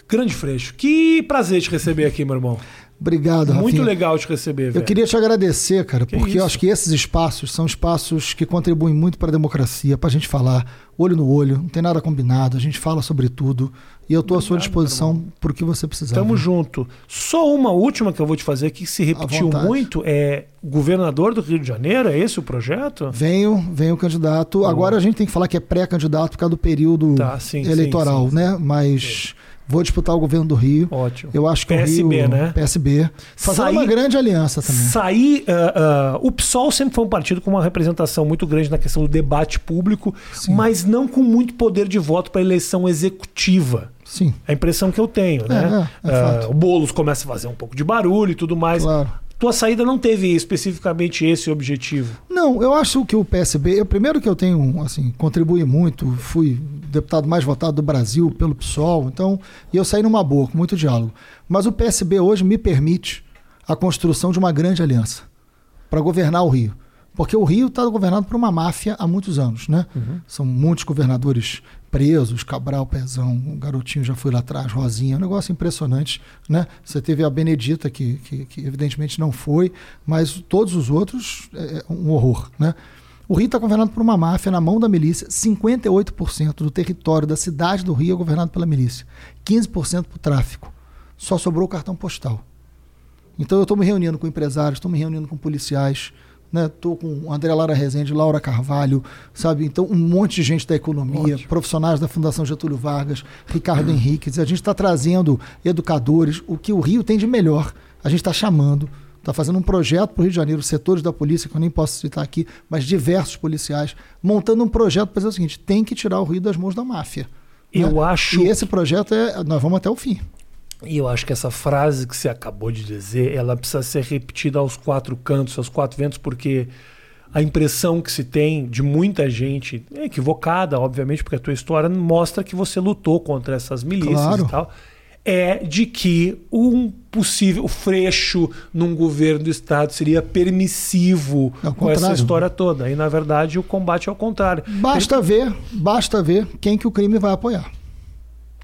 Grande Freixo, que prazer te receber aqui, meu irmão. Obrigado, Muito Rafinha. legal te receber, velho. Eu queria te agradecer, cara, que porque isso? eu acho que esses espaços são espaços que contribuem muito para a democracia, para a gente falar olho no olho, não tem nada combinado, a gente fala sobre tudo. E eu estou à sua disposição para o que você precisar. Tamo junto. Só uma última que eu vou te fazer que se repetiu muito é governador do Rio de Janeiro, é esse o projeto? Venho, venho candidato. Agora a gente tem que falar que é pré-candidato por causa do período tá, sim, eleitoral, sim, sim, né? Mas Vou disputar o governo do Rio. Ótimo. Eu acho que PSB, o Rio, né? PSB. Fazer uma grande aliança também. Sair. Uh, uh, o PSOL sempre foi um partido com uma representação muito grande na questão do debate público, Sim. mas não com muito poder de voto para eleição executiva. Sim. É a impressão que eu tenho, né? É, é, é uh, o Boulos começa a fazer um pouco de barulho e tudo mais. Claro tua saída não teve especificamente esse objetivo? Não, eu acho que o PSB, eu, primeiro que eu tenho, assim, contribuí muito, fui deputado mais votado do Brasil pelo PSOL, então, e eu saí numa boa, com muito diálogo. Mas o PSB hoje me permite a construção de uma grande aliança para governar o Rio. Porque o Rio está governado por uma máfia há muitos anos, né? Uhum. São muitos governadores presos, Cabral, Pezão, o garotinho já foi lá atrás, Rosinha, um negócio impressionante, né? Você teve a Benedita, que, que, que evidentemente não foi, mas todos os outros, é, é um horror, né? O Rio está governado por uma máfia na mão da milícia. 58% do território da cidade do Rio é governado pela milícia. 15% por tráfico. Só sobrou o cartão postal. Então eu estou me reunindo com empresários, estou me reunindo com policiais, né? Tô com André Lara Rezende, Laura Carvalho, sabe? Então, um monte de gente da economia, Ótimo. profissionais da Fundação Getúlio Vargas, Ricardo. Henrique. A gente está trazendo educadores, o que o Rio tem de melhor. A gente está chamando, está fazendo um projeto para o Rio de Janeiro, setores da polícia, que eu nem posso citar aqui, mas diversos policiais, montando um projeto para dizer o seguinte: tem que tirar o Rio das mãos da máfia. Eu né? acho. E esse projeto é. Nós vamos até o fim. E eu acho que essa frase que você acabou de dizer, ela precisa ser repetida aos quatro cantos, aos quatro ventos, porque a impressão que se tem de muita gente, é equivocada, obviamente, porque a tua história mostra que você lutou contra essas milícias claro. e tal, é de que um possível freixo num governo do Estado seria permissivo é com essa história toda. E, na verdade, o combate é o contrário. Basta Ele... ver, basta ver quem que o crime vai apoiar.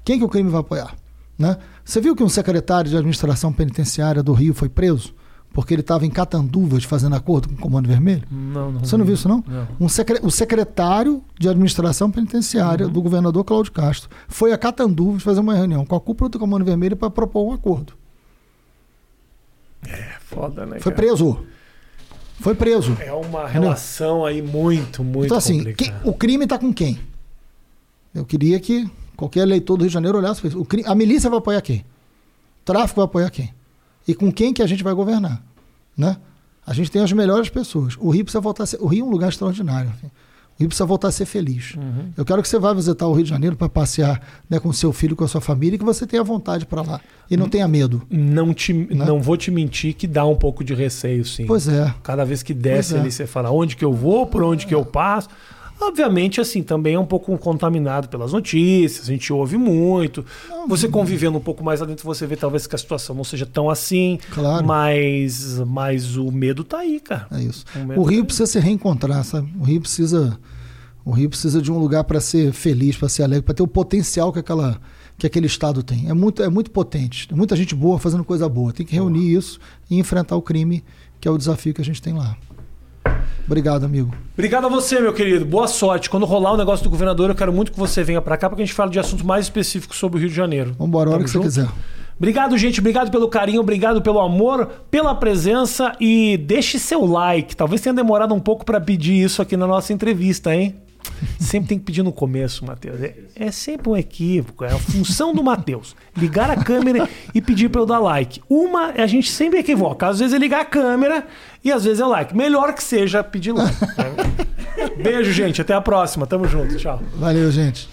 Quem que o crime vai apoiar, né? Você viu que um secretário de administração penitenciária do Rio foi preso? porque ele estava em Catanduvas fazendo acordo com o Comando Vermelho? Não, não. Você não viu isso, não? Não. Um secre- o secretário de administração penitenciária Uhum. do governador Cláudio Castro foi a Catanduvas fazer uma reunião com a cúpula do Comando Vermelho para propor um acordo. É foda, né? Foi cara? preso. Foi preso. É uma relação aí muito, muito então, assim, quem- o crime está com quem? Eu queria que qualquer eleitor do Rio de Janeiro olhasse para isso. O cri- a milícia vai apoiar quem? O tráfico vai apoiar quem? E com quem que a gente vai governar? Né? A gente tem as melhores pessoas. O Rio precisa voltar a ser. O Rio é um lugar extraordinário. assim. O Rio precisa voltar a ser feliz. Uhum. Eu quero que você vá visitar o Rio de Janeiro para passear né, com seu filho, com a sua família, e que você tenha vontade para lá. E Hum. não tenha medo. Não, te, não vou te mentir que dá um pouco de receio, sim. Pois é. Cada vez que desce é. ali, você fala onde que eu vou, por onde que eu passo. Obviamente, assim, também é um pouco contaminado pelas notícias, a gente ouve muito. Você convivendo um pouco mais lá dentro, você vê talvez que a situação não seja tão assim. Claro. Mas, mas o medo tá aí, cara. É isso. O O Rio tá precisa se reencontrar, sabe? O Rio precisa, o Rio precisa de um lugar para ser feliz, para ser alegre, para ter o potencial que aquela que aquele estado tem. É muito, é muito potente. Tem muita gente boa fazendo coisa boa. Tem que reunir isso e enfrentar o crime, que é o desafio que a gente tem lá. Obrigado, amigo. Obrigado a você, meu querido. Boa sorte. Quando rolar o negócio do governador, eu quero muito que você venha pra cá, porque a gente fala de assuntos mais específicos sobre o Rio de Janeiro. Vamos embora a hora que você junto? quiser. Obrigado, gente. Obrigado pelo carinho, obrigado pelo amor, pela presença e deixe seu like. Talvez tenha demorado um pouco pra pedir isso aqui na nossa entrevista, hein? Sempre tem que pedir no começo, Matheus. É, é sempre um equívoco. É a função do Matheus. Ligar a câmera e pedir pra eu dar like. Uma, a gente sempre equivoca. Às vezes é ligar a câmera e às vezes é like. Melhor que seja pedir like. né? Beijo, gente. Até a próxima. Tamo junto. Tchau. Valeu, gente.